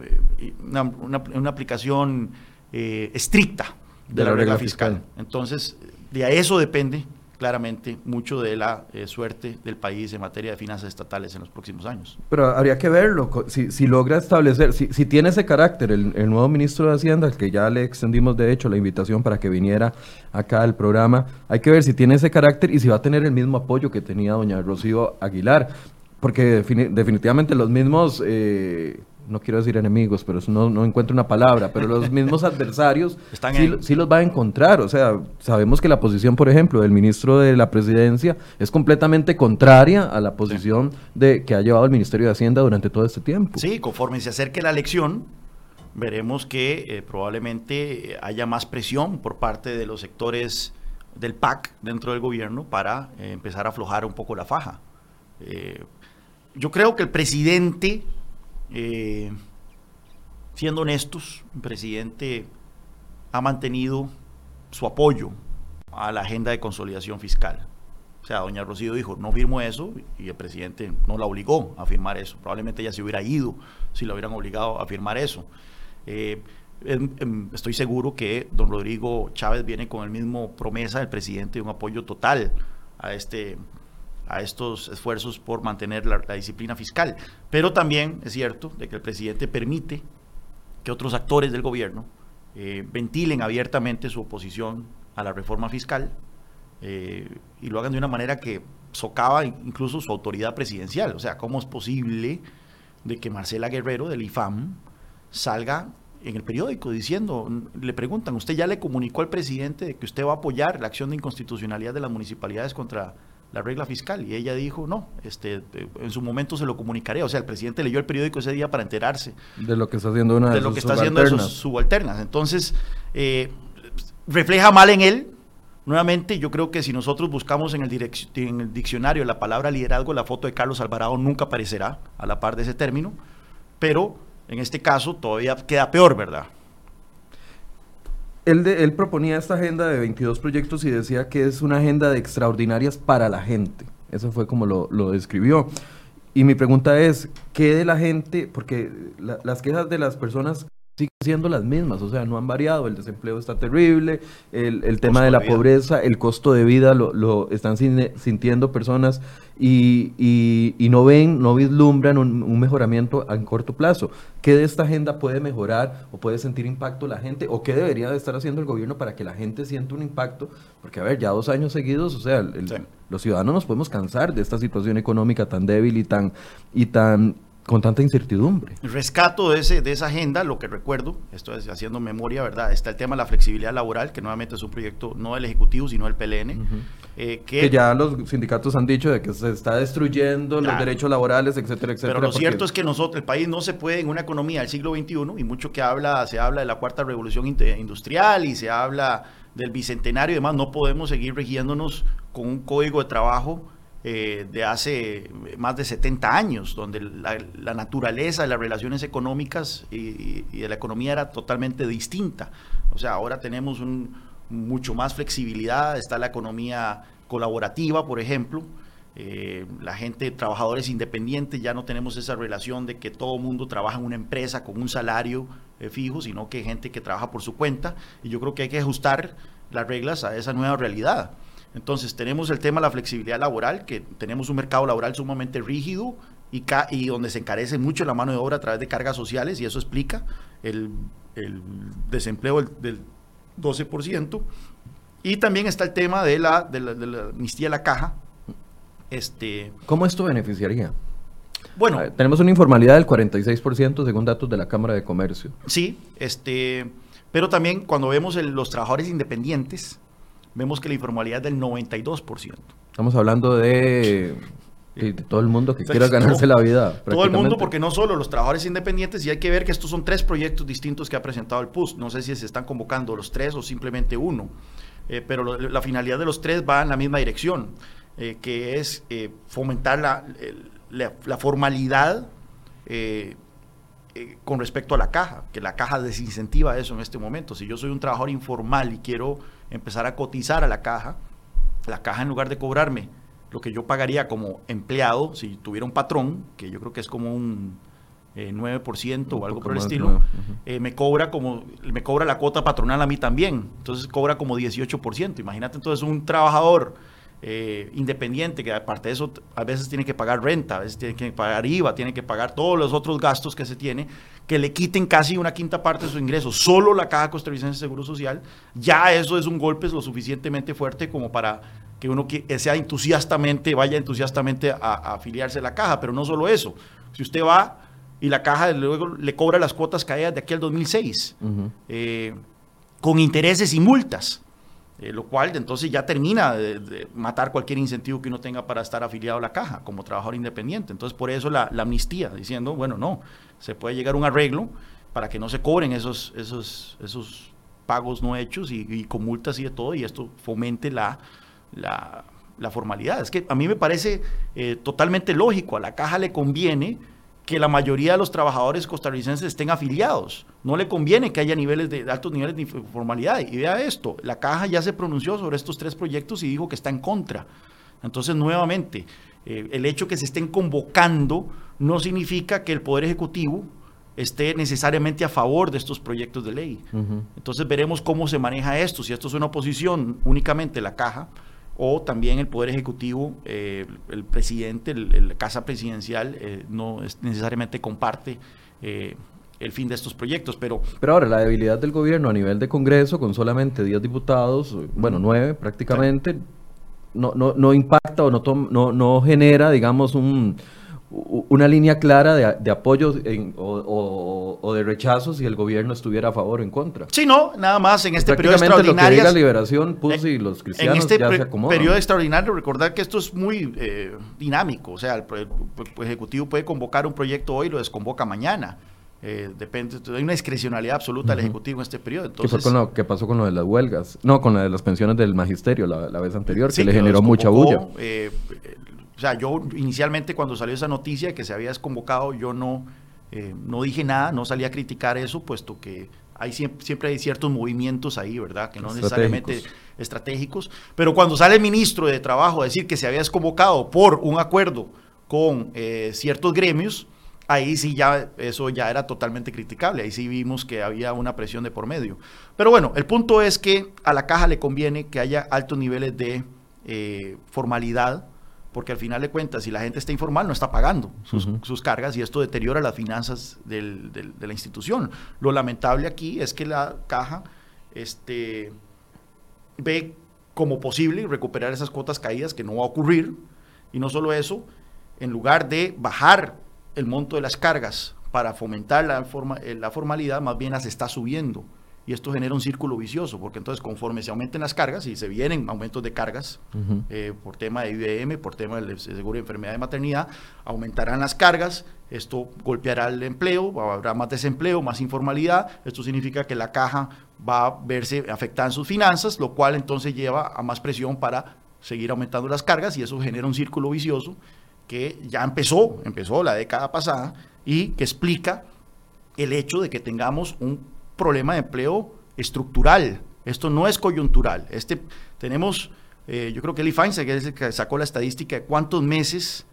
una, aplicación estricta de, la, regla, fiscal. Entonces, de eso depende claramente mucho de la eh, suerte del país en materia de finanzas estatales en los próximos años.
Pero habría que verlo, si, logra establecer, si, tiene ese carácter el, nuevo ministro de Hacienda, al que ya le extendimos de hecho la invitación para que viniera acá al programa, hay que ver si tiene ese carácter y si va a tener el mismo apoyo que tenía doña Rocío Aguilar, porque definitivamente los mismos... Eh, no quiero decir enemigos, pero no, no encuentro una palabra, pero los mismos adversarios sí, los va a encontrar. O sea, sabemos que la posición, por ejemplo, del ministro de la presidencia es completamente contraria a la posición de que ha llevado el Ministerio de Hacienda durante todo este tiempo.
Sí, conforme se acerque la elección, veremos que eh, probablemente haya más presión por parte de los sectores del PAC dentro del gobierno para eh, empezar a aflojar un poco la faja. Eh, yo creo que el presidente eh, siendo honestos, el presidente ha mantenido su apoyo a la agenda de consolidación fiscal. O sea, doña Rocío dijo, no firmo eso, y el presidente no la obligó a firmar eso. Probablemente ella se hubiera ido si la hubieran obligado a firmar eso. Eh, em, em, estoy seguro que don Rodrigo Chávez viene con el mismo promesa del presidente de un apoyo total a este a estos esfuerzos por mantener la, disciplina fiscal. Pero también es cierto de que el presidente permite que otros actores del gobierno eh, ventilen abiertamente su oposición a la reforma fiscal eh, y lo hagan de una manera que socava incluso su autoridad presidencial. O sea, ¿cómo es posible de que Marcela Guerrero del IFAM salga en el periódico diciendo, le preguntan, ¿usted ya le comunicó al presidente de que usted va a apoyar la acción de inconstitucionalidad de las municipalidades contra la regla fiscal. Y ella dijo, no, este, en su momento se lo comunicaré. O sea, el presidente leyó el periódico ese día para enterarse.
De lo que está haciendo una
de, de lo que está haciendo sus subalternas. Entonces, eh, refleja mal en él. Nuevamente, yo creo que si nosotros buscamos en el, en el diccionario la palabra liderazgo, la foto de Carlos Alvarado nunca aparecerá a la par de ese término. Pero en este caso todavía queda peor, ¿verdad?
Él, él, proponía esta agenda de 22 proyectos y decía que es una agenda de extraordinarias para la gente. Eso fue como lo, describió. Y mi pregunta es, ¿qué de la gente? Porque las quejas de las personas siendo las mismas, o sea, no han variado, el desempleo está terrible, el, tema de la pobreza, el costo de vida lo, lo están sintiendo personas y, y, no ven, no vislumbran un, mejoramiento a corto plazo. ¿Qué de esta agenda puede mejorar o puede sentir impacto la gente o qué debería de estar haciendo el gobierno para que la gente sienta un impacto? Porque, a ver, ya dos años seguidos, o sea, los ciudadanos nos podemos cansar de esta situación económica tan débil y tan, y tan con tanta incertidumbre.
Rescato de, ese, de esa agenda, lo que recuerdo, estoy haciendo memoria, ¿verdad? Está el tema de la flexibilidad laboral, que nuevamente es un proyecto no del Ejecutivo, sino del PLN.
Eh, que, ya los sindicatos han dicho de que se está destruyendo los derechos laborales, etcétera, etcétera.
Pero lo cierto es que nosotros, el país no se puede en una economía del siglo XXI, y mucho que habla, se habla de la cuarta revolución industrial y se habla del bicentenario y demás, no podemos seguir regiéndonos con un código de trabajo eh, de hace más de 70 años, donde la, naturaleza de las relaciones económicas y, de la economía era totalmente distinta. O sea, ahora tenemos un, mucho más flexibilidad, está la economía colaborativa, por ejemplo. Eh, la gente, trabajadores independientes, ya no tenemos esa relación de que todo mundo trabaja en una empresa con un salario eh, fijo, sino que hay gente que trabaja por su cuenta. Y yo creo que hay que ajustar las reglas a esa nueva realidad. Entonces tenemos el tema de la flexibilidad laboral, que tenemos un mercado laboral sumamente rígido y, y donde se encarece mucho la mano de obra a través de cargas sociales y eso explica el, desempleo del, 12%. Y también está el tema de la, de la, amnistía de la caja. Este,
¿Cómo esto beneficiaría? Bueno, tenemos una informalidad del 46% según datos de la Cámara de Comercio.
Sí, este, pero también cuando vemos los trabajadores independientes, vemos que la informalidad es del 92%.
Estamos hablando de de todo el mundo que quiera ganarse la vida.
Todo el mundo, porque no solo los trabajadores independientes, y hay que ver que estos son tres proyectos distintos que ha presentado el PUS. No sé si se están convocando los tres o simplemente uno, eh, pero la finalidad de los tres va en la misma dirección, eh, que es eh, fomentar la, la, formalidad con respecto a la caja, que la caja desincentiva eso en este momento. Si yo soy un trabajador informal y quiero empezar a cotizar a la caja, la caja en lugar de cobrarme lo que yo pagaría como empleado, si tuviera un patrón, que yo creo que es como un 9% eh, o algo por el estilo, eh, me cobra como me cobra la cuota patronal a mí también. Entonces cobra como 18%. Imagínate entonces un trabajador eh, independiente que aparte de eso a veces tiene que pagar renta, a veces tiene que pagar IVA, tiene que pagar todos los otros gastos que se tiene, que le quiten casi una quinta parte de su ingreso, solo la Caja Costarricense de Seguro Social, ya eso es un golpe lo suficientemente fuerte como para que uno sea entusiastamente, vaya entusiastamente a, afiliarse a la caja, pero no solo eso. Si usted va y la caja luego le cobra las cuotas caídas de aquí al 2006, eh, con intereses y multas, eh, lo cual entonces ya termina de, matar cualquier incentivo que uno tenga para estar afiliado a la caja como trabajador independiente. Entonces por eso la, amnistía, diciendo, bueno, no, se puede llegar a un arreglo para que no se cobren esos, esos, esos pagos no hechos y con multas y de todo, y esto fomente la la, formalidad. Es que a mí me parece eh, totalmente lógico, a la caja le conviene que la mayoría de los trabajadores costarricenses estén afiliados. No le conviene que haya niveles de, altos niveles de informalidad. Y vea esto, la caja ya se pronunció sobre estos tres proyectos y dijo que está en contra. Entonces, nuevamente, eh, el hecho que se estén convocando no significa que el Poder Ejecutivo esté necesariamente a favor de estos proyectos de ley. Entonces veremos cómo se maneja esto, si esto es una oposición únicamente la caja o también el Poder Ejecutivo, eh, el presidente, la Casa Presidencial, eh, no necesariamente comparte eh, el fin de estos proyectos. Pero,
pero ahora, la debilidad del gobierno a nivel de Congreso, con solamente 10 diputados, bueno, 9 prácticamente, no, no, no impacta o no, no, no genera, digamos, un una línea clara de, de apoyo o, de rechazo si el gobierno estuviera a favor o en contra.
Sí, no, nada más en este periodo extraordinario.
la liberación puso y los cristianos en este ya se acomodan.
periodo extraordinario, recordar que esto es muy eh, dinámico, o sea, el, Ejecutivo puede convocar un proyecto hoy y lo desconvoca mañana. Eh, depende, hay una discrecionalidad absoluta del Ejecutivo en este periodo.
¿Qué, fue con lo, ¿Qué pasó con lo de las huelgas? No, con lo de las pensiones del magisterio la, vez anterior, que le generó mucha bulla.
Eh, o sea, yo inicialmente cuando salió esa noticia que se había desconvocado, yo no, eh, no dije nada, no salí a criticar eso, puesto que hay siempre, hay ciertos movimientos ahí, ¿verdad? Que no necesariamente estratégicos. Pero cuando sale el ministro de Trabajo a decir que se había desconvocado por un acuerdo con eh, ciertos gremios, ahí sí ya eso ya era totalmente criticable, ahí sí vimos que había una presión de por medio. Pero bueno, el punto es que a la caja le conviene que haya altos niveles de eh, formalidad porque al final de cuentas, si la gente está informal, no está pagando sus, cargas y esto deteriora las finanzas de la institución. Lo lamentable aquí es que la caja este, ve como posible recuperar esas cuotas caídas, que no va a ocurrir, y no solo eso, en lugar de bajar el monto de las cargas para fomentar la, eh, la formalidad, más bien las está subiendo y esto genera un círculo vicioso, porque entonces conforme se aumenten las cargas y se vienen aumentos de cargas eh, por tema de IBM, por tema del seguro de enfermedad de maternidad, aumentarán las cargas, esto golpeará el empleo, habrá más desempleo, más informalidad, esto significa que la caja va a verse afectada en sus finanzas, lo cual entonces lleva a más presión para seguir aumentando las cargas y eso genera un círculo vicioso que ya empezó, empezó la década pasada y que explica el hecho de que tengamos un problema de empleo estructural. Esto no es coyuntural. Este, tenemos, eh, yo creo que Eli Feinstein, que es el que sacó la estadística de cuántos meses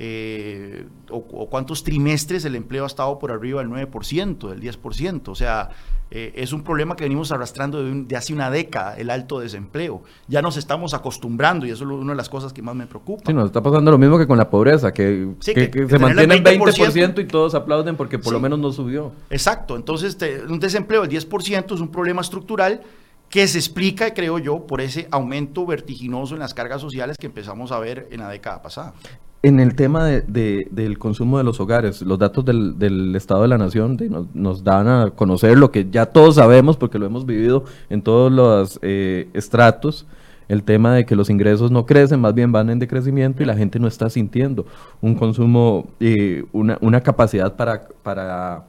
eh, o, cuántos trimestres el empleo ha estado por arriba del 9%, del 10%. O sea, eh, es un problema que venimos arrastrando de, hace una década, el alto desempleo. Ya nos estamos acostumbrando y eso es una de las cosas que más me preocupa.
Sí, nos está pasando lo mismo que con la pobreza, que, se mantiene el 20%, y todos aplauden porque por lo menos no subió.
Exacto, entonces un desempleo del 10% es un problema estructural que se explica, creo yo, por ese aumento vertiginoso en las cargas sociales que empezamos a ver en la década pasada.
En el tema de, del consumo de los hogares, los datos del, Estado de la Nación nos, dan a conocer lo que ya todos sabemos porque lo hemos vivido en todos los eh, estratos, el tema de que los ingresos no crecen, más bien van en decrecimiento y la gente no está sintiendo un consumo, eh, una, una, capacidad para, para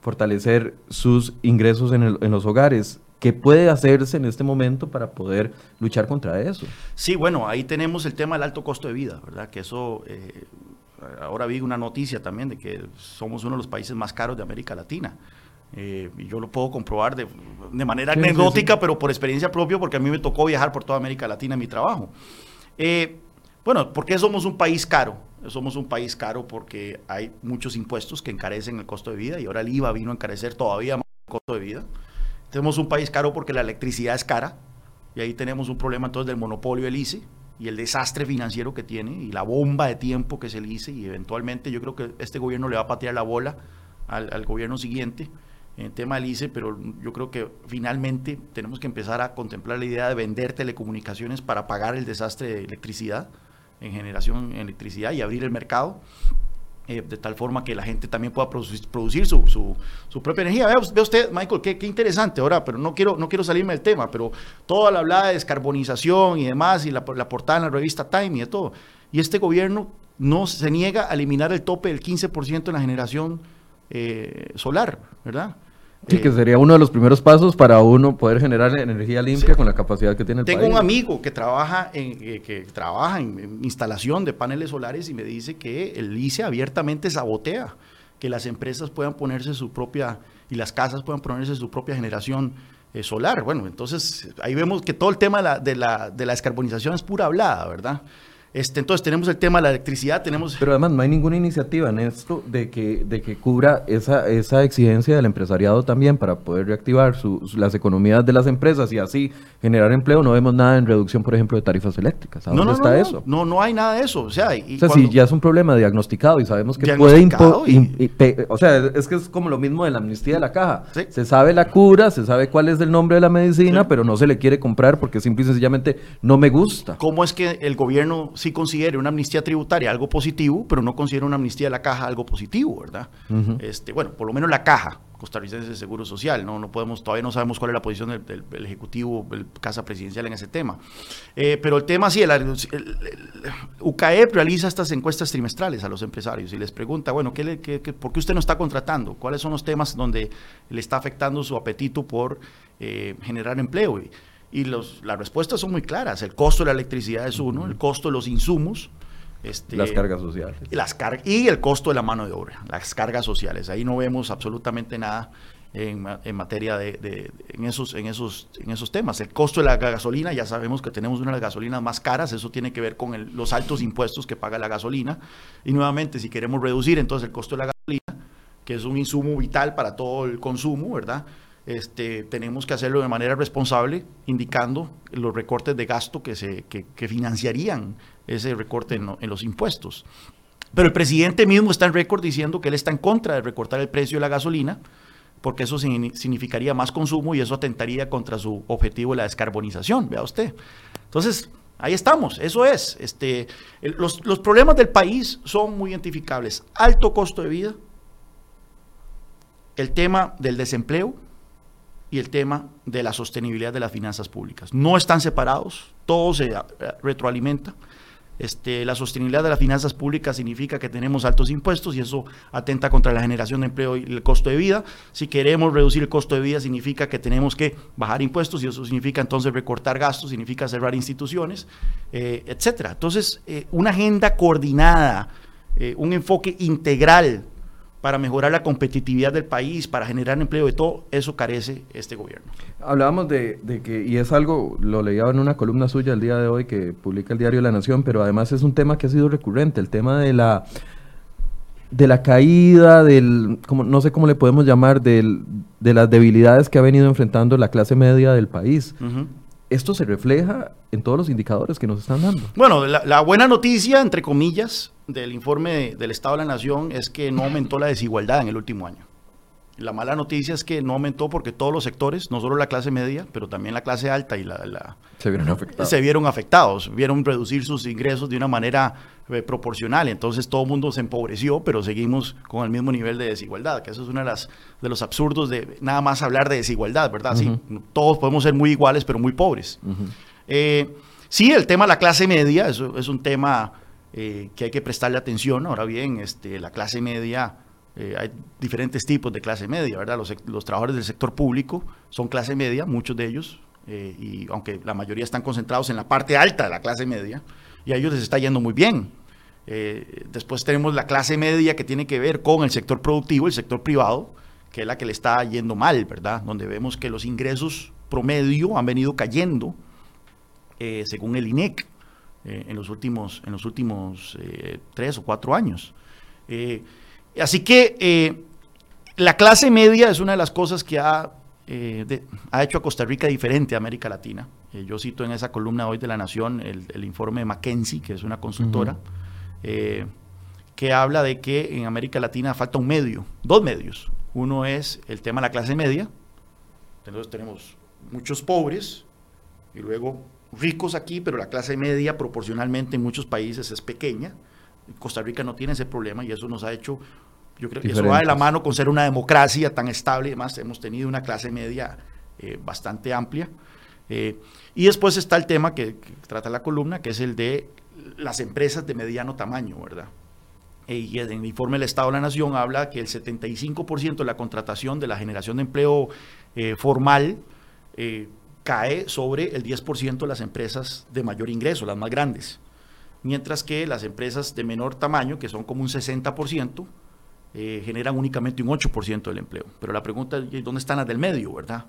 fortalecer sus ingresos en, en los hogares. ¿Qué puede hacerse en este momento para poder luchar contra eso?
Sí, bueno, ahí tenemos el tema del alto costo de vida, ¿verdad? Que eso, eh, ahora vi una noticia también de que somos uno de los países más caros de América Latina. Eh, y yo lo puedo comprobar de, de manera anecdótica, pero por experiencia propia, porque a mí me tocó viajar por toda América Latina en mi trabajo. Eh, bueno, ¿por qué somos un país caro? Somos un país caro porque hay muchos impuestos que encarecen el costo de vida y ahora el IVA vino a encarecer todavía más el costo de vida. Tenemos un país caro porque la electricidad es cara y ahí tenemos un problema entonces del monopolio del ICE y el desastre financiero que tiene y la bomba de tiempo que es el ICE y eventualmente yo creo que este gobierno le va a patear la bola al, al gobierno siguiente en el tema del ICE, pero yo creo que finalmente tenemos que empezar a contemplar la idea de vender telecomunicaciones para pagar el desastre de electricidad en generación de electricidad y abrir el mercado. Eh, de tal forma que la gente también pueda producir, producir su, su, propia energía. Vea, ve usted, Michael, qué, qué, interesante ahora, pero no quiero, no quiero salirme del tema, pero toda la hablada de descarbonización y demás, y la, la portada en la revista Time y de todo. Y este gobierno no se niega a eliminar el tope del 15% en la generación eh, solar, ¿verdad?
Sí, que sería uno de los primeros pasos para uno poder generar energía limpia sí. con la capacidad que tiene el
Tengo
país.
un amigo que trabaja en, eh, que trabaja en, en, instalación de paneles solares y me dice que el ICE abiertamente sabotea que las empresas puedan ponerse su propia y las casas puedan ponerse su propia generación eh, solar. Bueno, entonces ahí vemos que todo el tema de la, de la, de la descarbonización es pura hablada, ¿verdad? Este, entonces tenemos el tema de la electricidad, tenemos...
Pero además no hay ninguna iniciativa en esto de que, de que cubra esa, esa exigencia del empresariado también para poder reactivar su, las economías de las empresas y así generar empleo. No vemos nada en reducción, por ejemplo, de tarifas eléctricas. ¿A
no,
dónde
no,
está
no,
eso?
No, no hay nada de eso. O sea, y
o sea
cuando...
si ya es un problema diagnosticado y sabemos que puede... Impo y... Y, o sea, es que es como lo mismo de la amnistía de la caja. ¿Sí? Se sabe la cura, se sabe cuál es el nombre de la medicina, ¿Sí? pero no se le quiere comprar porque simple y sencillamente no me gusta.
¿Cómo es que el gobierno sí considere una amnistía tributaria algo positivo, pero no considera una amnistía de la caja algo positivo, ¿verdad? Uh -huh. este, bueno, por lo menos la caja costarricense de Seguro Social, no, no podemos, todavía no sabemos cuál es la posición del, del, del Ejecutivo, del Casa Presidencial en ese tema. Eh, pero el tema sí, el, el, el, UCAEP realiza estas encuestas trimestrales a los empresarios y les pregunta, bueno, ¿qué le, qué, qué, ¿por qué usted no está contratando? ¿Cuáles son los temas donde le está afectando su apetito por eh, generar empleo? Y, y los, las respuestas son muy claras. El costo de la electricidad es uno, el costo de los insumos,
este, las cargas sociales.
Las car y el costo de la mano de obra, las cargas sociales. Ahí no vemos absolutamente nada en, en materia de, de, en, esos, en, esos, en esos temas. El costo de la gasolina, ya sabemos que tenemos una de las gasolinas más caras, eso tiene que ver con el, los altos impuestos que paga la gasolina. Y nuevamente, si queremos reducir entonces el costo de la gasolina, que es un insumo vital para todo el consumo, ¿verdad? Este, tenemos que hacerlo de manera responsable, indicando los recortes de gasto que, se, que, financiarían ese recorte en, los impuestos. Pero el presidente mismo está en récord diciendo que él está en contra de recortar el precio de la gasolina, porque eso significaría más consumo y eso atentaría contra su objetivo de la descarbonización, vea usted. Entonces, ahí estamos, eso es. Este, los problemas del país son muy identificables. Alto costo de vida, el tema del desempleo, y el tema de la sostenibilidad de las finanzas públicas. No están separados, todo se eh, retroalimenta. Este, la sostenibilidad de las finanzas públicas significa que tenemos altos impuestos y eso atenta contra la generación de empleo y el costo de vida. Si queremos reducir el costo de vida significa que tenemos que bajar impuestos y eso significa entonces recortar gastos, significa cerrar instituciones, eh, etcétera. Entonces, eh, una agenda coordinada, eh, un enfoque integral para mejorar la competitividad del país, para generar empleo, de todo eso carece este gobierno.
Hablábamos de, de, que, y es algo, lo leía en una columna suya el día de hoy que publica el diario La Nación, pero además es un tema que ha sido recurrente, el tema de la de la caída, del, como, no sé cómo le podemos llamar, del, de las debilidades que ha venido enfrentando la clase media del país. Uh -huh. Esto se refleja en todos los indicadores que nos están dando.
Bueno, la, la buena noticia, entre comillas, del informe de, del Estado de la Nación es que no aumentó la desigualdad en el último año. La mala noticia es que no aumentó porque todos los sectores, no solo la clase media, pero también la clase alta y la... la
se, vieron afectados.
se vieron afectados. Vieron reducir sus ingresos de una manera eh, proporcional. Entonces todo el mundo se empobreció, pero seguimos con el mismo nivel de desigualdad, que eso es uno de, las, de los absurdos de nada más hablar de desigualdad, ¿verdad? Uh -huh. Sí, todos podemos ser muy iguales, pero muy pobres. Uh -huh. eh, sí, el tema de la clase media es, es un tema que hay que prestarle atención. Ahora bien, este, la clase media, hay diferentes tipos de clase media, ¿verdad? Los, trabajadores del sector público son clase media, muchos de ellos, y aunque la mayoría están concentrados en la parte alta de la clase media, y a ellos les está yendo muy bien. Eh, después tenemos la clase media que tiene que ver con el sector productivo, el sector privado, que es la que le está yendo mal, ¿verdad? Donde vemos que los ingresos promedio han venido cayendo, eh, según el INEC, eh, en los últimos, en los últimos tres o cuatro años. así que la clase media es una de las cosas que ha, ha hecho a Costa Rica diferente a América Latina. yo cito en esa columna hoy de La Nación el, informe de McKenzie, que es una consultora. Eh, que habla de que en América Latina falta un medio, dos medios. Uno es el tema de la clase media, entonces tenemos muchos pobres y luego ricos aquí, pero la clase media proporcionalmente en muchos países es pequeña. Costa Rica no tiene ese problema y eso nos ha hecho, yo creo que eso va de la mano con ser una democracia tan estable, además hemos tenido una clase media eh, bastante amplia. Eh, y después está el tema que, trata la columna, que es el de las empresas de mediano tamaño, ¿verdad? Eh, y en el informe del Estado de la Nación habla que el 75% de la contratación de la generación de empleo eh, formal cae sobre el 10% de las empresas de mayor ingreso, las más grandes. Mientras que las empresas de menor tamaño, que son como un 60%, generan únicamente un 8% del empleo. Pero la pregunta es, ¿dónde están las del medio, verdad?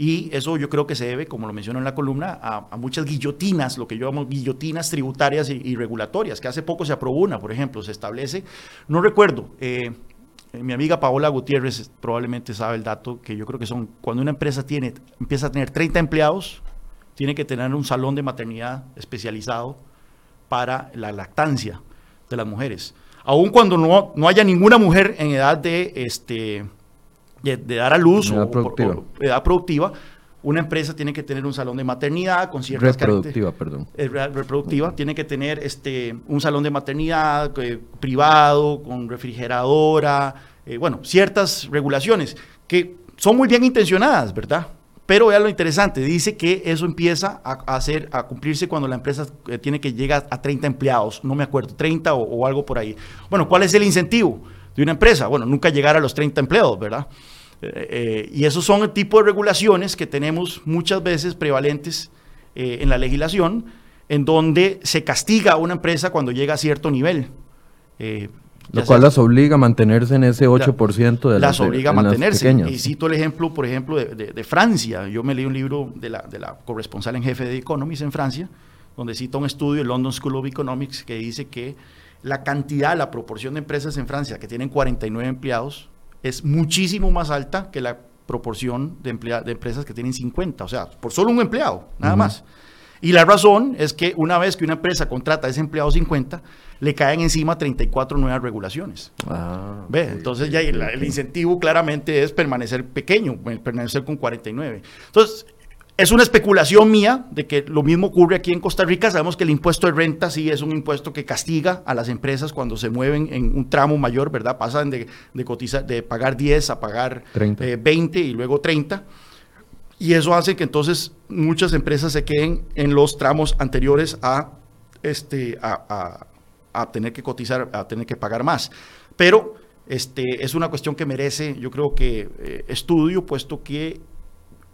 Y eso yo creo que se debe, como lo menciono en la columna, a, muchas guillotinas, lo que yo llamo guillotinas tributarias y, regulatorias, que hace poco se aprobó una, por ejemplo, se establece, no recuerdo, eh, eh, mi amiga Paola Gutiérrez probablemente sabe el dato, que yo creo que son, cuando una empresa tiene, empieza a tener 30 empleados, tiene que tener un salón de maternidad especializado para la lactancia de las mujeres. Aun cuando no, no haya ninguna mujer en edad de... este de, dar a luz
edad productiva.
edad productiva, una empresa tiene que tener un salón de maternidad con ciertas
reproductiva, perdón.
reproductiva, tiene que tener este un salón de maternidad eh, privado con refrigeradora, eh, bueno, ciertas regulaciones que son muy bien intencionadas, ¿verdad? Pero vea lo interesante, dice que eso empieza a, hacer, a cumplirse cuando la empresa eh, tiene que llegar a 30 empleados, no me acuerdo, 30 o, o algo por ahí. Bueno, ¿cuál es el incentivo? de una empresa. Bueno, nunca llegar a los 30 empleados, ¿verdad? Eh, eh, y esos son el tipo de regulaciones que tenemos muchas veces prevalentes eh, en la legislación, en donde se castiga a una empresa cuando llega a cierto nivel.
Lo cual las obliga a mantenerse en ese 8% de
las, las obliga a mantenerse. Y cito el ejemplo, por ejemplo, de, Francia. Yo me leí un libro de la, de la corresponsal en jefe de Economics en Francia, donde cita un estudio, el London School of Economics, que dice que la cantidad, la proporción de empresas en Francia que tienen 49 empleados es muchísimo más alta que la proporción de, de empresas que tienen 50, o sea, por solo un empleado, nada más. Y la razón es que una vez que una empresa contrata a ese empleado 50, le caen encima 34 nuevas regulaciones. Ah, ¿Ve? Entonces ya el, el, incentivo claramente es permanecer pequeño, permanecer con 49. Entonces, es una especulación mía de que lo mismo ocurre aquí en Costa Rica. Sabemos que el impuesto de renta sí es un impuesto que castiga a las empresas cuando se mueven en un tramo mayor, ¿verdad? Pasan de, de, de pagar 10 a pagar 20 eh, y luego 30. Y eso hace que entonces muchas empresas se queden en los tramos anteriores a, este, a, tener que cotizar, a tener que pagar más. Pero este, es una cuestión que merece, yo creo que, eh, estudio, puesto que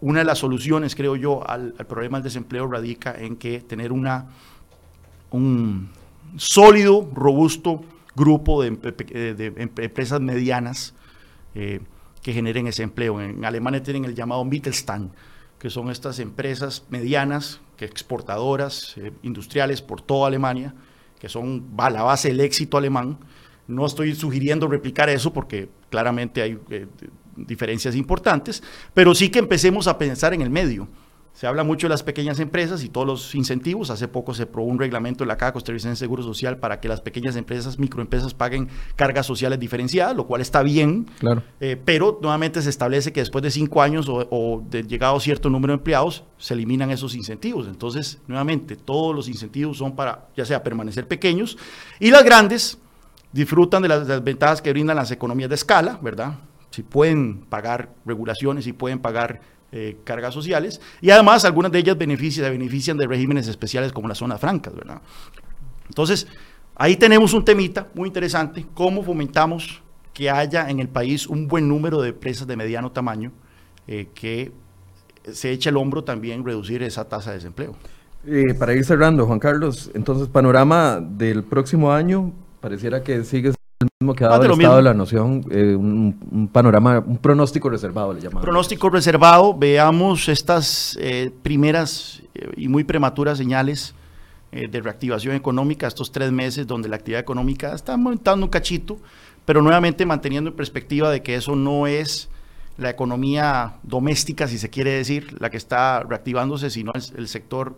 una de las soluciones, creo yo, al, problema del desempleo radica en que tener un sólido, robusto grupo de, empresas medianas eh, que generen ese empleo. En Alemania tienen el llamado Mittelstand, que son estas empresas medianas, que exportadoras, eh, industriales por toda Alemania, que son la base del éxito alemán. No estoy sugiriendo replicar eso porque claramente hay eh, diferencias importantes, pero sí que empecemos a pensar en el medio. Se habla mucho de las pequeñas empresas y todos los incentivos. Hace poco se aprobó un reglamento de la Caja Costarricense de Seguro Social para que las pequeñas empresas, microempresas, paguen cargas sociales diferenciadas, lo cual está bien.
Claro.
Eh, pero nuevamente se establece que después de cinco años o, de llegado cierto número de empleados, se eliminan esos incentivos. Entonces, nuevamente, todos los incentivos son para, ya sea permanecer pequeños, y las grandes disfrutan de las ventajas que brindan las economías de escala, ¿verdad? Si pueden pagar regulaciones, si pueden pagar eh, cargas sociales y además algunas de ellas benefician, se benefician de regímenes especiales como las zonas francas, ¿verdad? Entonces, ahí tenemos un temita muy interesante, cómo fomentamos que haya en el país un buen número de empresas de mediano tamaño eh, que se eche el hombro también reducir esa tasa de desempleo.
Eh, para ir cerrando, Juan Carlos, entonces panorama del próximo año pareciera que sigue el mismo que ha dado el Estado de la Noción, eh, un, panorama, un pronóstico reservado le llamamos.
Pronóstico reservado, veamos estas primeras y muy prematuras señales de reactivación económica, estos tres meses donde la actividad económica está aumentando un cachito, pero nuevamente manteniendo en perspectiva de que eso no es la economía doméstica, si se quiere decir, la que está reactivándose, sino el, sector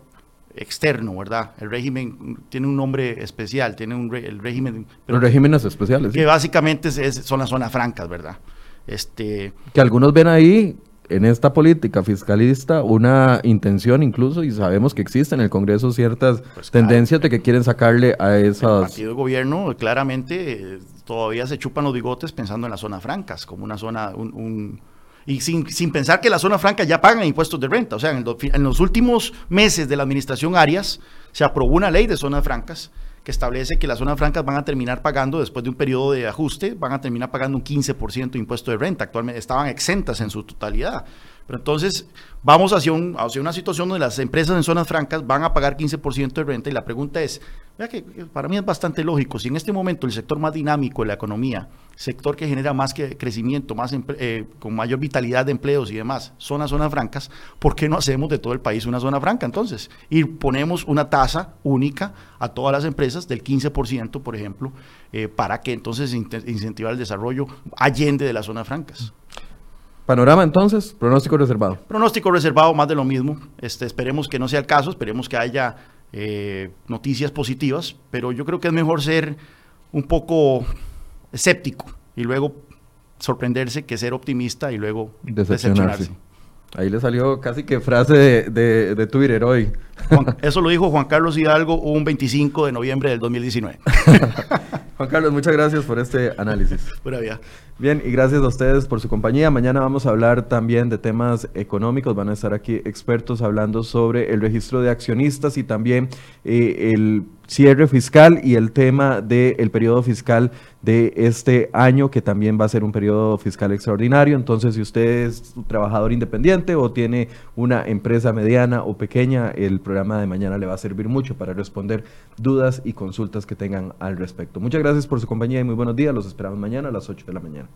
externo, ¿verdad? El régimen tiene un nombre especial, tiene un el régimen...
Los regímenes especiales.
Que básicamente son las zonas francas, ¿verdad? Este,
que algunos ven ahí en esta política fiscalista una intención incluso, y sabemos que existe en el Congreso ciertas pues tendencias de que quieren sacarle a esas...
El partido de gobierno claramente todavía se chupan los bigotes pensando en las zonas francas, como una zona, un y sin, sin, pensar que la zona franca ya pagan impuestos de renta. O sea, en, los últimos meses de la administración Arias se aprobó una ley de zonas francas que establece que las zonas francas van a terminar pagando, después de un periodo de ajuste, van a terminar pagando un 15% de impuesto de renta. Actualmente estaban exentas en su totalidad. Pero entonces vamos hacia, un, hacia una situación donde las empresas en zonas francas van a pagar 15% de renta y la pregunta es, vea que para mí es bastante lógico, si en este momento el sector más dinámico de la economía, sector que genera más que crecimiento, más eh, con mayor vitalidad de empleos y demás, son las zonas francas, ¿por qué no hacemos de todo el país una zona franca entonces? Y ponemos una tasa única a todas las empresas del 15%, por ejemplo, eh, para que entonces incentivar el desarrollo allende de las zonas francas.
Panorama entonces, pronóstico reservado.
Pronóstico reservado, más de lo mismo. Este, esperemos que no sea el caso, esperemos que haya eh, noticias positivas, pero yo creo que es mejor ser un poco escéptico y luego sorprenderse que ser optimista y luego decepcionarse.
Ahí le salió casi que frase de, de, Twitter hoy.
eso lo dijo Juan Carlos Hidalgo un 25 de noviembre del 2019.
Juan Carlos, muchas gracias por este análisis.
Pura vida.
Bien, y gracias a ustedes por su compañía. Mañana vamos a hablar también de temas económicos. Van a estar aquí expertos hablando sobre el registro de accionistas y también eh, el cierre fiscal y el tema del periodo fiscal de este año, que también va a ser un periodo fiscal extraordinario. Entonces, si usted es trabajador independiente o tiene una empresa mediana o pequeña, el programa de mañana le va a servir mucho para responder dudas y consultas que tengan al respecto. Muchas gracias por su compañía y muy buenos días. Los esperamos mañana a las 8 de la mañana.